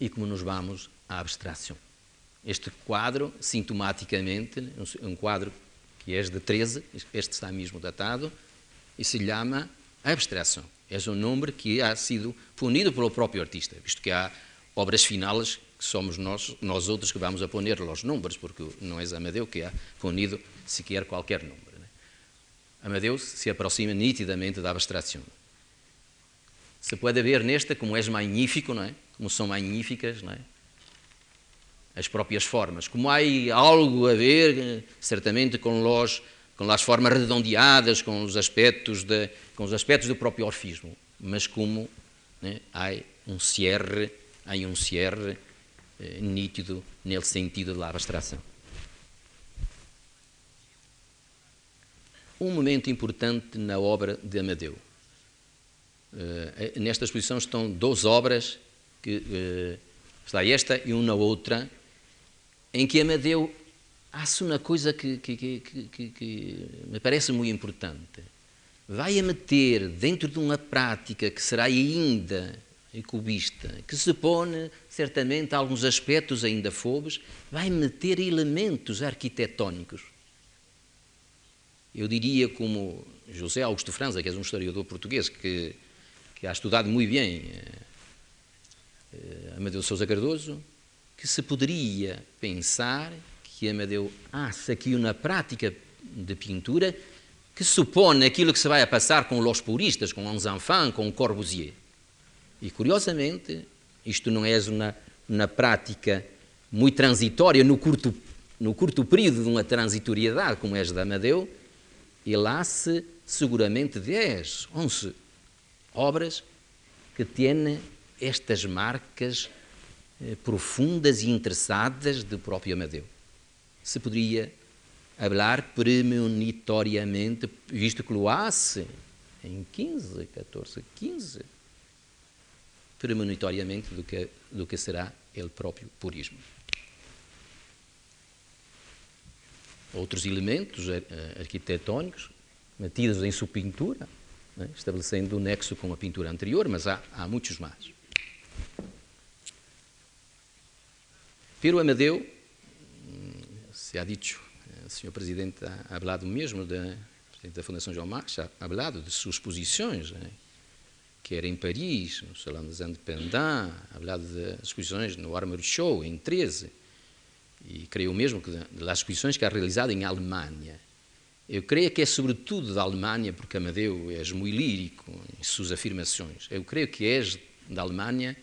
[SPEAKER 4] E como nos vamos à abstração. Este quadro, sintomaticamente, um quadro que é de 13, este está mesmo datado, e se chama abstração. É um nome que ha sido punido pelo próprio artista, visto que há obras finais que somos nós, nós outros que vamos a poner os números, porque não é Amadeu que ha punido sequer qualquer número. Né? Amadeu se aproxima nitidamente da abstração. Se pode ver nesta como é magnífico, não é? Como são magníficas, não é? As próprias formas. Como há algo a ver, certamente, com os com as formas redondeadas, com os aspectos, de, com os aspectos do próprio orfismo, mas como né, há um cierre, há um cierre eh, nítido nele sentido da abstração. Um momento importante na obra de Amadeu. Uh, nesta exposição estão duas obras, que, uh, está esta e uma outra, em que Amadeu há uma coisa que, que, que, que, me parece muito importante. Vai a meter dentro de uma prática que será ainda cubista, que se põe certamente alguns aspectos ainda fobos, vai meter elementos arquitetónicos. Eu diria como José Augusto Franza, que é um historiador português que, que ha estudado muito bem uh, Amadeu Sousa Cardoso, que se poderia pensar que Amadeu hace aqui uma prática de pintura que supõe aquilo que se vai a passar com os puristas, com os enfants, com Corbusier. E, curiosamente, isto não é uma, uma prática muito transitória no curto, no curto período de uma transitoriedade como é a de Amadeu, ele hace seguramente 10, 11 obras que têm estas marcas eh, profundas e interessadas do próprio Amadeu se poderia falar premonitoriamente, visto que hace em 15, 14, 15, premonitoriamente do que, do que será ele próprio purismo. Outros elementos eh, arquitetónicos metidos em sua pintura, né, estabelecendo um nexo com a pintura anterior, mas há, há muitos mais. Pero Amadeu se ha dicho, o senhor presidente ha falado mesmo da, da Fundação João Marx, ha falado de suas posições, né? quer em Paris, no Salão des Independents, ha falado das exposições no Armory Show, em 13, e creio mesmo que das exposições que ha realizado em Alemanha. Eu creio que é sobretudo da Alemanha, porque Amadeu é muito lírico em suas afirmações. Eu creio que é da Alemanha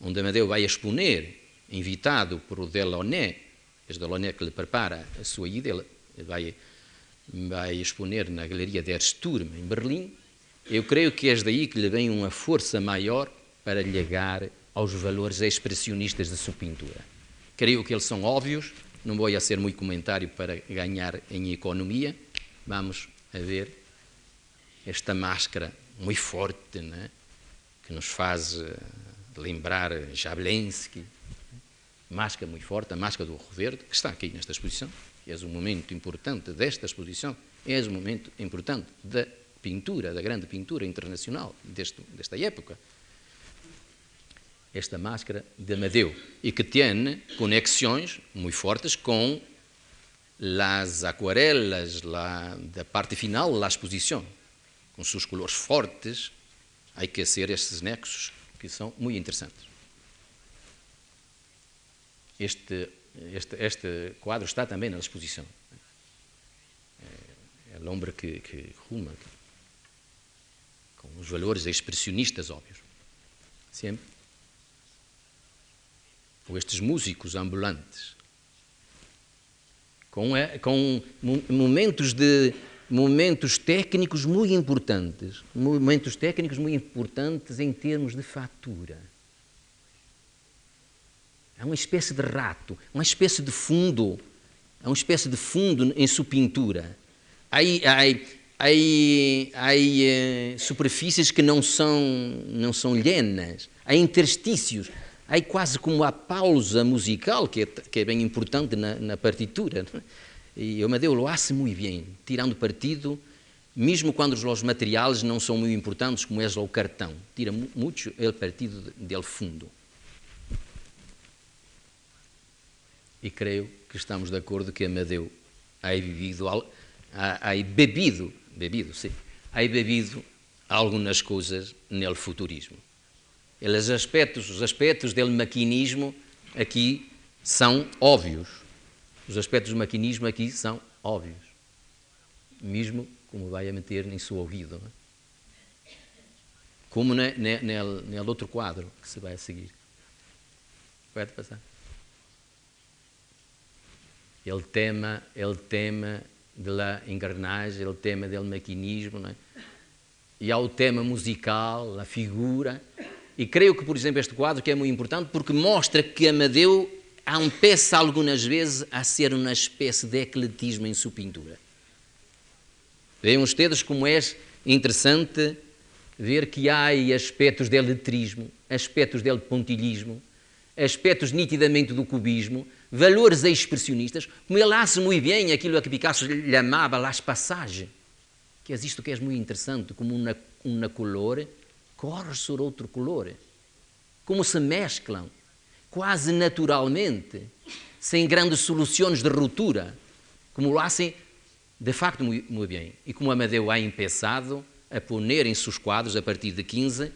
[SPEAKER 4] onde Amadeu vai exponer, invitado por Delaunay, desde Delaunay que lhe prepara a sua ida, ele vai, vai exponer na Galeria der Sturm, em Berlim. Eu creio que é daí que lhe vem uma força maior para llegar aos valores expressionistas de sua pintura. Creio que eles são óbvios, não vou a ser muito comentário para ganhar em economia. Vamos a ver esta máscara muito forte, né? Que nos faz eh, lembrar Jablensky, máscara muito forte, a máscara do Rio Verde, que está aqui nesta exposição, que é um momento importante desta exposição, é um momento importante da pintura, da grande pintura internacional deste, desta época. Esta máscara de Amadeu, e que tem conexões muito fortes com as aquarelas la, da parte final da exposição, com seus colores fortes, há que ser estes nexos que são muito interessantes. Este este, este quadro está também na exposição. É, é o homem que, que ruma, com os valores expressionistas óbvios. Sempre. Ou estes músicos ambulantes, com, com momentos de momentos técnicos muito importantes, momentos técnicos muito importantes em termos de fatura. É uma espécie de rato, uma espécie de fundo, é uma espécie de fundo em sua pintura. Há, há, há, há eh, superfícies que não são, não são lhenas, há interstícios, há quase como a pausa musical, que é, que é bem importante na, na partitura. É? E o Amadeu lo hace muito bem, tirando partido, mesmo quando os materiais não são muito importantes, como é o cartão. Tira muito o partido del fundo. E creio que estamos de acordo que Amadeu vivido, ha, bebido, bebido, sim, ha bebido algumas coisas no futurismo. Eles aspectos, os aspectos do maquinismo aqui são óbvios. Os aspectos do maquinismo aqui são óbvios. Mesmo como vai a meter em seu ouvido. É? Como no outro quadro que se vai a seguir. Pode passar ele tema, ele tema da engrenagem, ele tema do maquinismo, é? e há o tema musical, a figura, e creio que, por exemplo, este quadro que é muito importante porque mostra que Amadeu peça algumas vezes a ser uma espécie de ecletismo em sua pintura. Vejam ustedes como é interessante ver que há aspectos de letrismo, aspectos de pontilhismo, aspectos nitidamente do cubismo, valores expressionistas, como ele hace muito bem aquilo a que Picasso chamava las passagens, que é isto que é muito interessante, como uma, uma color corre sobre outro color, como se mesclam, quase naturalmente, sem grandes soluções de ruptura, como lo hacen de facto muito, bem. E como Amadeu ha empezado a poner em seus quadros, a partir de 15,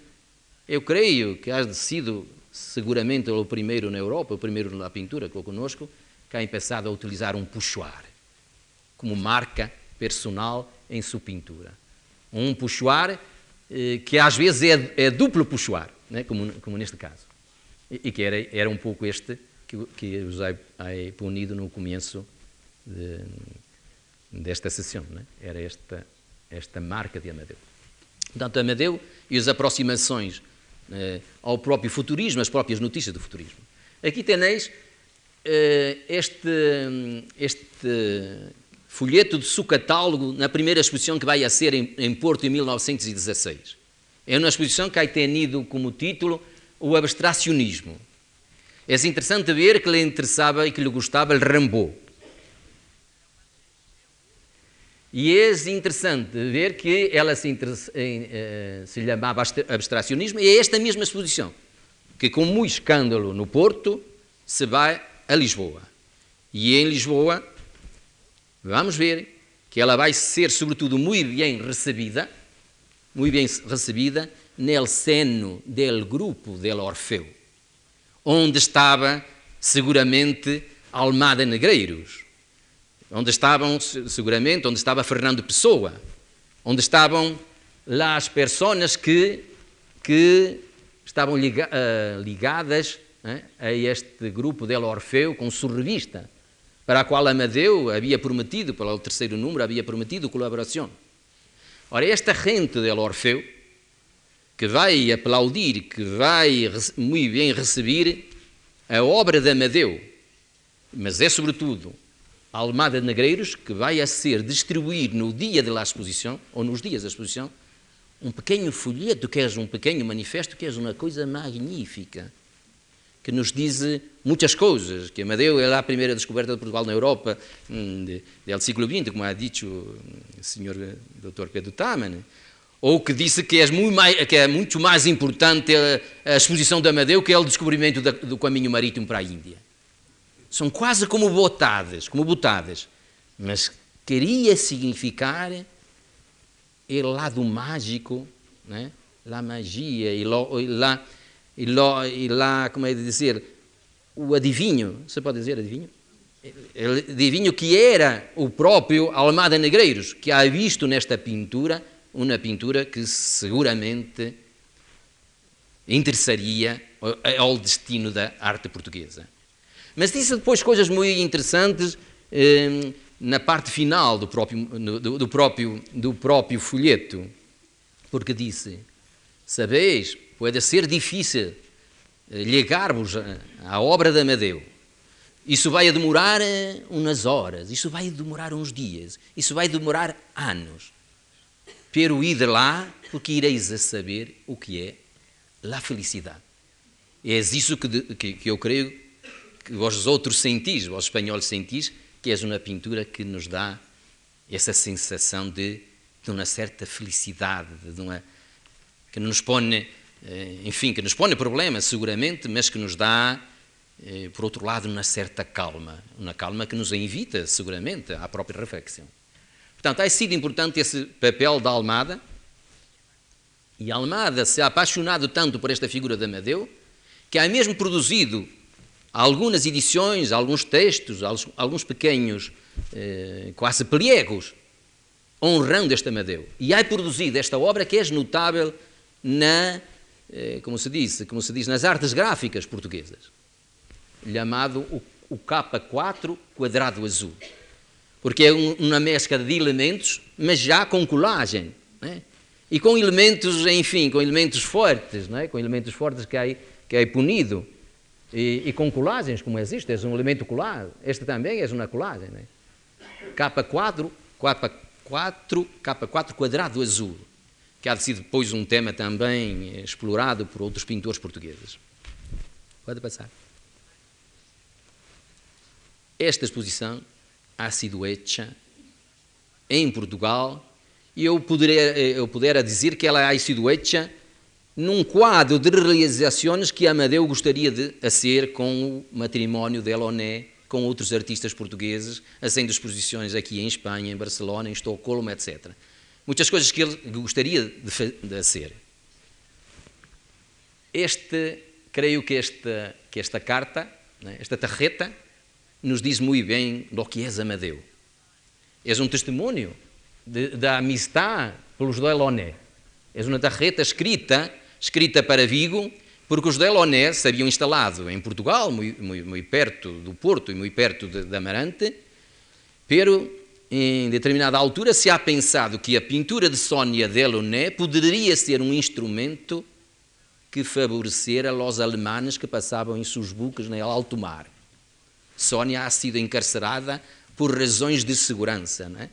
[SPEAKER 4] eu creio que ha sido seguramente o primeiro na Europa, o primeiro na pintura que conosco, que ha começado a utilizar um puxuar como marca personal em sua pintura. Um puxuar eh, que às vezes é, é duplo puxuar, né? como, como, neste caso. E, que era, era um pouco este que, que usei punido no começo de, desta sessão. Né? Era esta, esta marca de Amadeu. Portanto, Amadeu e as aproximações eh, ao próprio futurismo, as próprias notícias do futurismo. Aqui tenéis eh, este, este folheto de seu catálogo na primeira exposição que vai a ser em, em Porto em 1916. É uma exposição que tem tenido como título o abstracionismo. É interessante ver que lhe interessava e que lhe gostava o Rambaud. E é interessante ver que ela se, eh, se chamava abstracionismo, e é esta mesma exposição, que com muito escândalo no Porto, se vai a Lisboa. E em Lisboa, vamos ver que ela vai ser, sobretudo, muito bem recebida, muito bem recebida, no seno do grupo del Orfeu, onde estava, seguramente, Almada Negreiros, onde estavam, seguramente, onde estava Fernando Pessoa, onde estavam lá as pessoas que, que estavam liga, uh, ligadas uh, a este grupo del Orfeu com sua revista, para a qual Amadeu havia prometido, para o terceiro número, havia prometido colaboração. Ora, esta gente del Orfeu, que vai aplaudir, que vai muito bem receber a obra de Amadeu, mas é sobretudo a Almada de Negreiros, que vai a ser distribuir no dia da exposição, ou nos dias da exposição, um pequeno folheto, que é um pequeno manifesto, que é uma coisa magnífica, que nos diz muitas coisas, que Amadeu é a primeira descoberta de Portugal na Europa hum, do século XX, como ha dito o senhor Dr. Pedro Taman, ou que disse que é muito mais, que é muito mais importante a, a exposição de Amadeu que é o descobrimento da, do caminho marítimo para a Índia são quase como botadas, como botadas, mas queria significar o lado mágico, né? magia, e lá, e e lá, como é de dizer, o adivinho, se pode dizer adivinho? Adivinho que era o próprio Almada Negreiros, que ha visto nesta pintura uma pintura que seguramente interessaria ao destino da arte portuguesa. Mas disse depois coisas muito interessantes eh, na parte final do próprio, do, do, próprio, do próprio folheto, porque disse: Sabeis, pode ser difícil ligar-vos à obra de Amadeu. Isso vai demorar eh, umas horas, isso vai demorar uns dias, isso vai demorar anos. Pero ide lá, porque ireis a saber o que é a felicidade. É isso que, que, que eu creio que vós outros sentis, vós espanhóis sentis, que é uma pintura que nos dá essa sensação de, de uma certa felicidade, de uma, que nos põe, eh, enfim, que nos põe problemas seguramente, mas que nos dá, eh, por outro lado, uma certa calma, uma calma que nos invita seguramente à própria reflexão. Portanto, tem sido importante esse papel da Almada, e a Almada se ha apaixonado tanto por esta figura de Amadeu, que há mesmo produzido algumas edições, alguns textos, alguns pequenos, eh, quase pliegos, honrando este Amadeu. E há produzido esta obra que é notável na, eh, como se diz, como se diz, nas artes gráficas portuguesas, chamado o, o K4 quadrado azul porque é uma mescla de elementos, mas já com colagem. Né? E com elementos, enfim, com elementos fortes, né? com elementos fortes que é, que é punido. E, e, com colagens, como existe, é um elemento colado. Este também é uma colagem. Né? K4, K4, K4 quadrado azul, que há de ser depois um tema também explorado por outros pintores portugueses. Pode passar. Esta exposição ha sido hecha em Portugal e eu poderia, eu poderia dizer que ela ha sido hecha num quadro de realizações que Amadeu gostaria de ser com o matrimónio de Eloné com outros artistas portugueses, fazendo exposições aqui em Espanha, em Barcelona, em Estocolmo, etc. Muitas coisas que ele gostaria de, de ser. Este, creio que esta, que esta carta, né, esta tarreta, nos diz muito bem do que é Amadeu. É um testemunho da amistade pelos Deloné. É uma tarreta escrita, escrita para Vigo, porque os Deloné se haviam instalado em Portugal, muito, muito, muito perto do Porto e muito perto de, de Amarante, pero em determinada altura se ha pensado que a pintura de Sónia Delaunay poderia ser um instrumento que favorecera os alemães que passavam em seus buques no alto mar. Sónia ha sido encarcerada por razões de segurança, não é?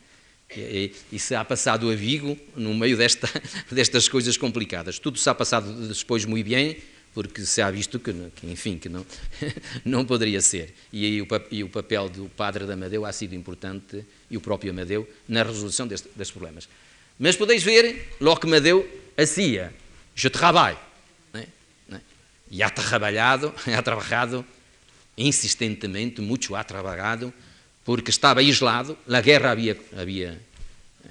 [SPEAKER 4] E, e, se ha passado a Vigo no meio desta, destas coisas complicadas. Tudo se ha passado depois muito bem, porque se ha visto que, que enfim, que não, não poderia ser. E aí o, e o papel do padre de Amadeu ha sido importante, e o próprio Amadeu, na resolução deste, destes problemas. Mas podeis ver, logo que Amadeu hacía, je travaille, né? e ha trabalhado, ha trabalhado insistentemente, muito ha trabalhado, porque estava aislado, a guerra havia, havia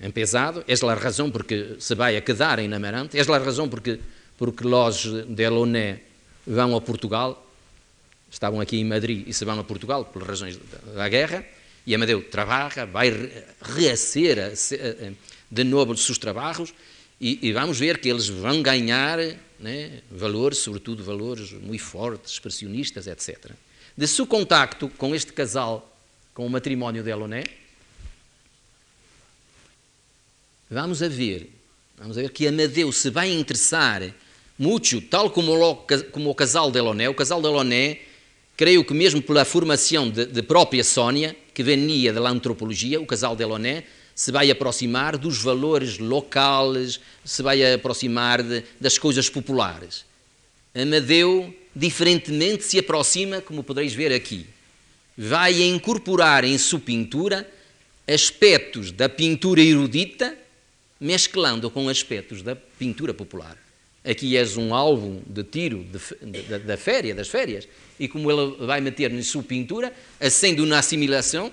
[SPEAKER 4] empezado, é a razão porque se vai a quedar em Amarante, é a razão porque, porque los de Loné vão a Portugal, estavam aqui em Madrid e se vão a Portugal por razões da guerra, e Amadeu trabalha, vai reacer de novo os seus trabalhos, e, e, vamos ver que eles vão ganhar né, valores, sobretudo valores muito fortes, expressionistas, etc de seu contacto com este casal, com o matrimónio de Eloné, vamos a ver, vamos a ver que Amadeu se vai interessar muito, tal como o, como o casal de Eloné. O casal de Eloné, creio que mesmo pela formação de, de própria Sónia, que venia da antropologia, o casal de Eloné se vai aproximar dos valores locais, se vai aproximar de, das coisas populares. Amadeu diferentemente se aproxima, como podereis ver aqui. Vai incorporar em sua pintura aspectos da pintura erudita, mesclando com aspectos da pintura popular. Aqui és um álbum de tiro da féria, das férias, e como ele vai meter na sua pintura, acende uma assimilação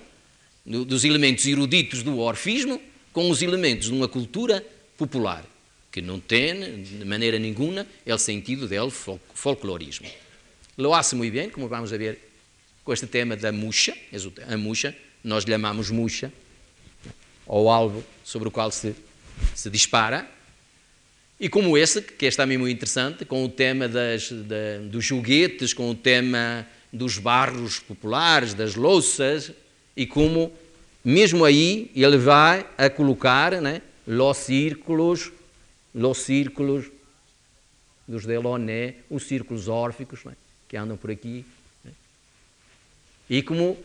[SPEAKER 4] dos elementos eruditos do orfismo com os elementos de uma cultura popular que não tem, de maneira nenhuma, o sentido del folclorismo. Lo hace muito bem, como vamos a ver com este tema da muxa, a muxa, nós lhe chamamos muxa, ou alvo sobre o qual se, se dispara, e como esse, que é também muito interessante, com o tema das, da, dos joguetes, com o tema dos barros populares, das louças, e como, mesmo aí, ele vai a colocar né, los círculos, los círculos dos Delaunay, os círculos órficos né, que andam por aqui. Né. E, como,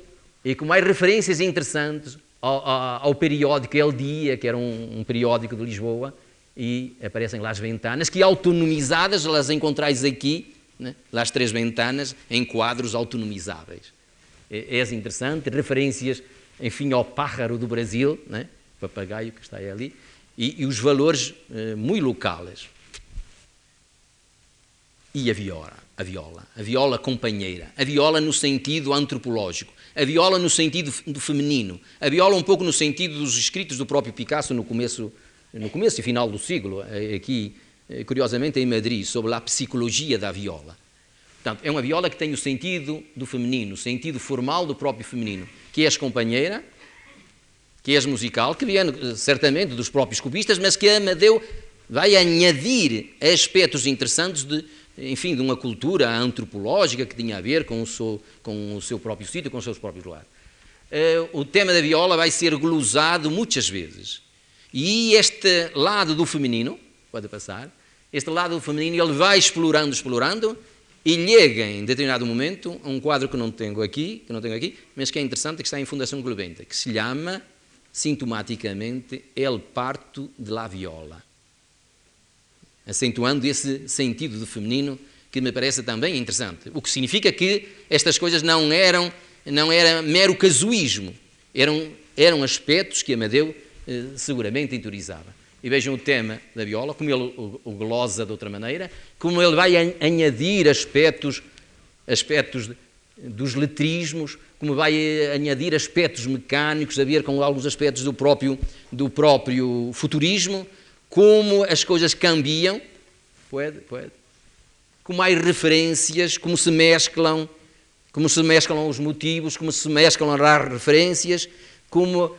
[SPEAKER 4] e como há referências interessantes ao, ao, ao periódico El Dia, que era um, um periódico de Lisboa, e aparecem lá as ventanas, que autonomizadas, elas encontrais aqui, né? lá as três ventanas, em quadros autonomizáveis. É, é interessante, referências, enfim, ao pájaro do Brasil, né? papagaio que está ali, e, e os valores eh, muito locais. E a viola, a viola, a viola companheira, a viola no sentido antropológico, a viola no sentido do feminino, a viola um pouco no sentido dos escritos do próprio Picasso no começo no começo e final do século, eh, aqui, eh, curiosamente, em Madrid, sobre a psicologia da viola. Portanto, é uma viola que tem o sentido do feminino, o sentido formal do próprio feminino, que és companheira, que és musical, que vem eh, certamente dos próprios cubistas, mas que Amadeu vai añadir aspectos interessantes de, enfim, de uma cultura antropológica que tinha a ver com o seu, com o seu próprio sítio, com os seus próprios lares. O tema da viola vai ser glosado muitas vezes e este lado do feminino, pode passar, este lado do feminino ele vai explorando, explorando e chega em determinado momento a um quadro que não tenho aqui, que não tenho aqui, mas que é interessante, que está em Fundação Globenta, que se chama sintomaticamente El Parto de la Viola. Acentuando esse sentido do feminino que me parece também interessante. O que significa que estas coisas não eram, não era mero casuísmo, eram, eram aspectos que Amadeu eh, seguramente interiorizava. E vejam o tema da viola, como ele o, o glosa de outra maneira, como ele vai añadir aspectos, aspectos dos letrismos, como vai añadir aspectos mecânicos, a ver com alguns aspectos do próprio, do próprio futurismo, como as coisas cambiam, pode, pode, como há referências, como se mesclam, como se mesclam os motivos, como se mesclam as referências, como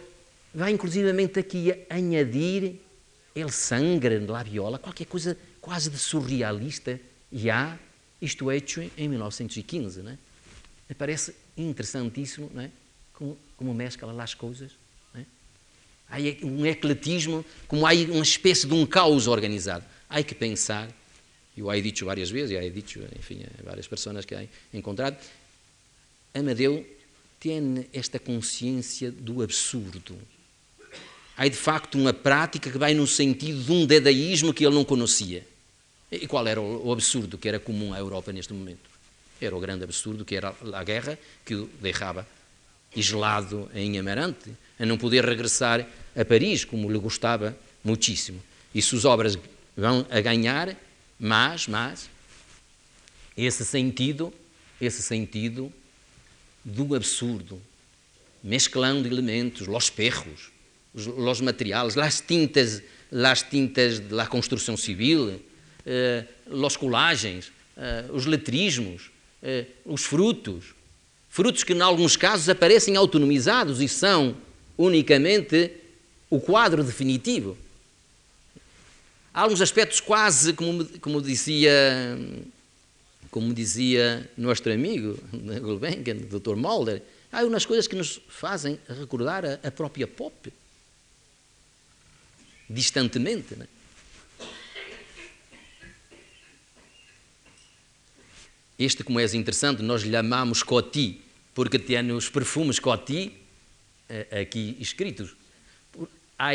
[SPEAKER 4] vai inclusivamente aqui añadir el sangre la viola, qualquer coisa quase de surrealista, já isto é em 1915, não é? Parece interessantíssimo, não é? Como, como mescla lá as coisas, é? Há um ecletismo, como há uma espécie de um caos organizado. Há que pensar, eu há dito várias vezes, e há dito, enfim, a várias pessoas que há encontrado, Amadeu tem esta consciência do absurdo, há de facto uma prática que vai no sentido de um dadaísmo que ele não conhecia. E qual era o absurdo que era comum à Europa neste momento? Era o grande absurdo que era a guerra que o deixava isolado em Amarante, a não poder regressar a Paris, como lhe gostava muitíssimo. E suas obras vão a ganhar, mas, mas, esse sentido, esse sentido do absurdo, mesclando elementos, los perros, los materiais, las tintas, las tintas da construção civil, eh, los colagens, eh, os letrismos, eh, os frutos, frutos que em alguns casos aparecem autonomizados e são unicamente o quadro definitivo. Há alguns aspectos quase, como, como dizia como dizia nosso amigo Gulbenkian, Dr. Mulder, há umas coisas que nos fazem recordar a, a própria Pop distantemente. Né? Este, como é interessante, nós lhe chamamos Coty, porque tem os perfumes Coty eh, aqui escritos. Há,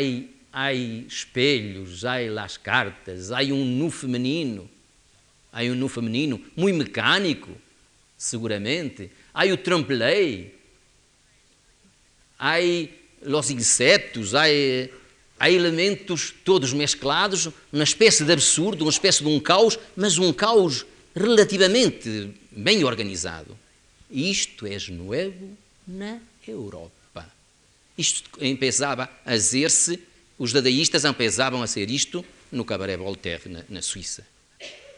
[SPEAKER 4] há espelhos, há as cartas, há um nu feminino, há um nu feminino muito mecânico, seguramente. Há o tramplei, há os insetos, há há elementos todos mesclados, uma espécie de absurdo, uma espécie de um caos, mas um caos relativamente bem organizado. Isto é novo na Europa. Isto empezava a dizer-se, os dadaístas empezavam a ser isto no Cabaret Voltaire, na, na Suíça.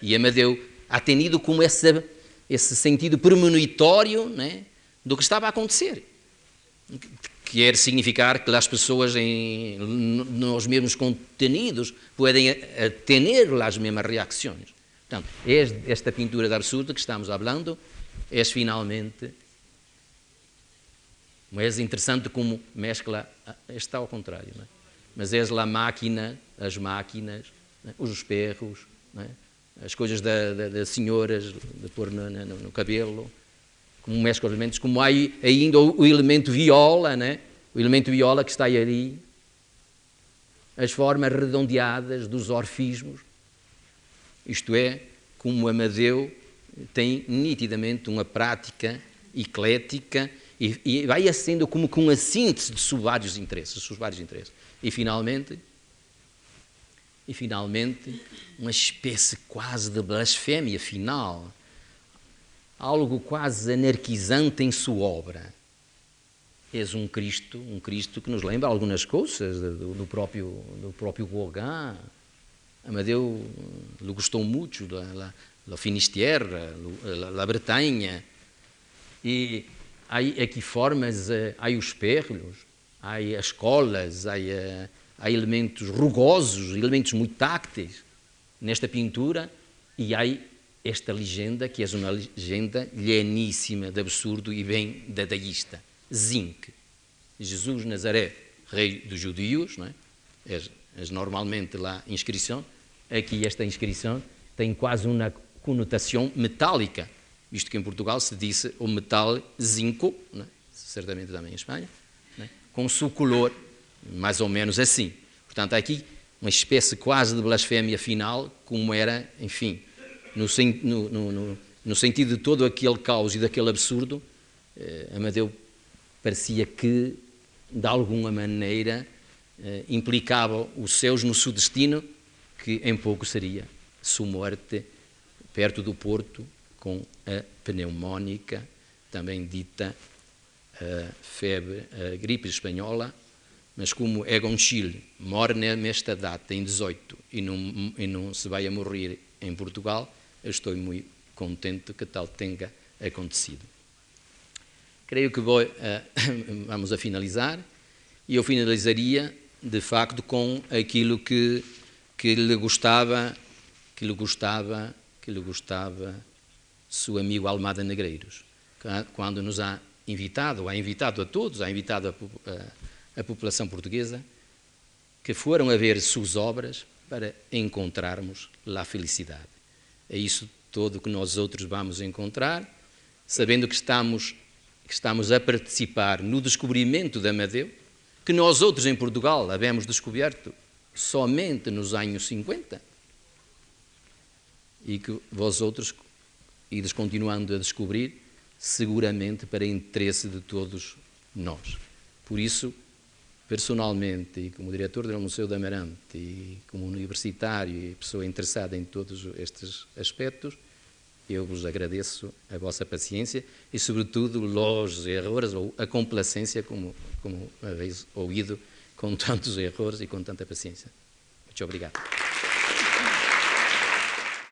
[SPEAKER 4] E Amadeu ha tenido como esse, esse sentido premonitório né, do que estava a acontecer. Quer significar que as pessoas em, nos mesmos contenidos podem ter as mesmas reações. Portanto, esta pintura de absurdo que estamos falando é finalmente mas é interessante como mescla, está ao contrário, é? mas é a máquina, as máquinas, é? os esperros, é? as coisas das da, da senhoras de pôr no, no, no, cabelo, como mescla os elementos, como há ainda o, elemento viola, né? o elemento viola que está ali, as formas redondeadas dos orfismos, isto é, como Amadeu tem nitidamente uma prática eclética e, e vai sendo como com uma síntese de seus vários interesses, seus vários interesses. E finalmente, e finalmente, uma espécie quase de blasfémia final, algo quase anarquizante em sua obra. És um Cristo, um Cristo que nos lembra algumas coisas do, do próprio do próprio Gauguin. Amadeu lhe gostou muito da la, la Bretanha. E há aqui formas, eh, há os perros, há as colas, há, eh, há elementos rugosos, elementos muito tácteis nesta pintura e há esta legenda, que é uma legenda lleníssima de absurdo e bem dadaísta. Zinc. Jesus Nazaré, rei dos judeus, não é? é, é normalmente lá inscrição. Aqui esta inscrição tem quase uma conotação metálica visto que em Portugal se disse o metal zinco, né? certamente também em Espanha, né? com seu color, mais ou menos assim. Portanto, há aqui uma espécie quase de blasfémia final, como era, enfim, no, no, no, no sentido de todo aquele caos e daquele absurdo, eh, Amadeu parecia que, de alguma maneira, eh, implicava os seus no seu destino, que em pouco seria sua morte perto do Porto, com a pneumónica, também dita a febre, a gripe espanhola, mas como Egon Schiele morre nesta data, em 18, e não, e não se vai a morrer em Portugal, eu estou muito contente que tal tenha acontecido. Creio que vou, uh, vamos a finalizar, e eu finalizaria, de facto, com aquilo que, que lhe gostava, que lhe gostava, que lhe gostava seu amigo Almada Negreiros, quando nos ha invitado, ha invitado a todos, ha invitado a, a, a população portuguesa, que foram a ver suas obras para encontrarmos a felicidade. É isso todo que nós outros vamos encontrar, sabendo que estamos, que estamos a participar no descobrimento de Amadeu, que nós outros em Portugal havemos descoberto somente nos anos 50, e que vós outros e continuando a descobrir, seguramente para interesse de todos nós. Por isso, personalmente, e como diretor do Museu da Amarante, e como universitário e pessoa interessada em todos estes aspectos, eu vos agradeço a vossa paciência e, sobretudo, los erros ou a complacência, como, como habéis ouído, com tantos erros e com tanta paciência. Muito obrigado.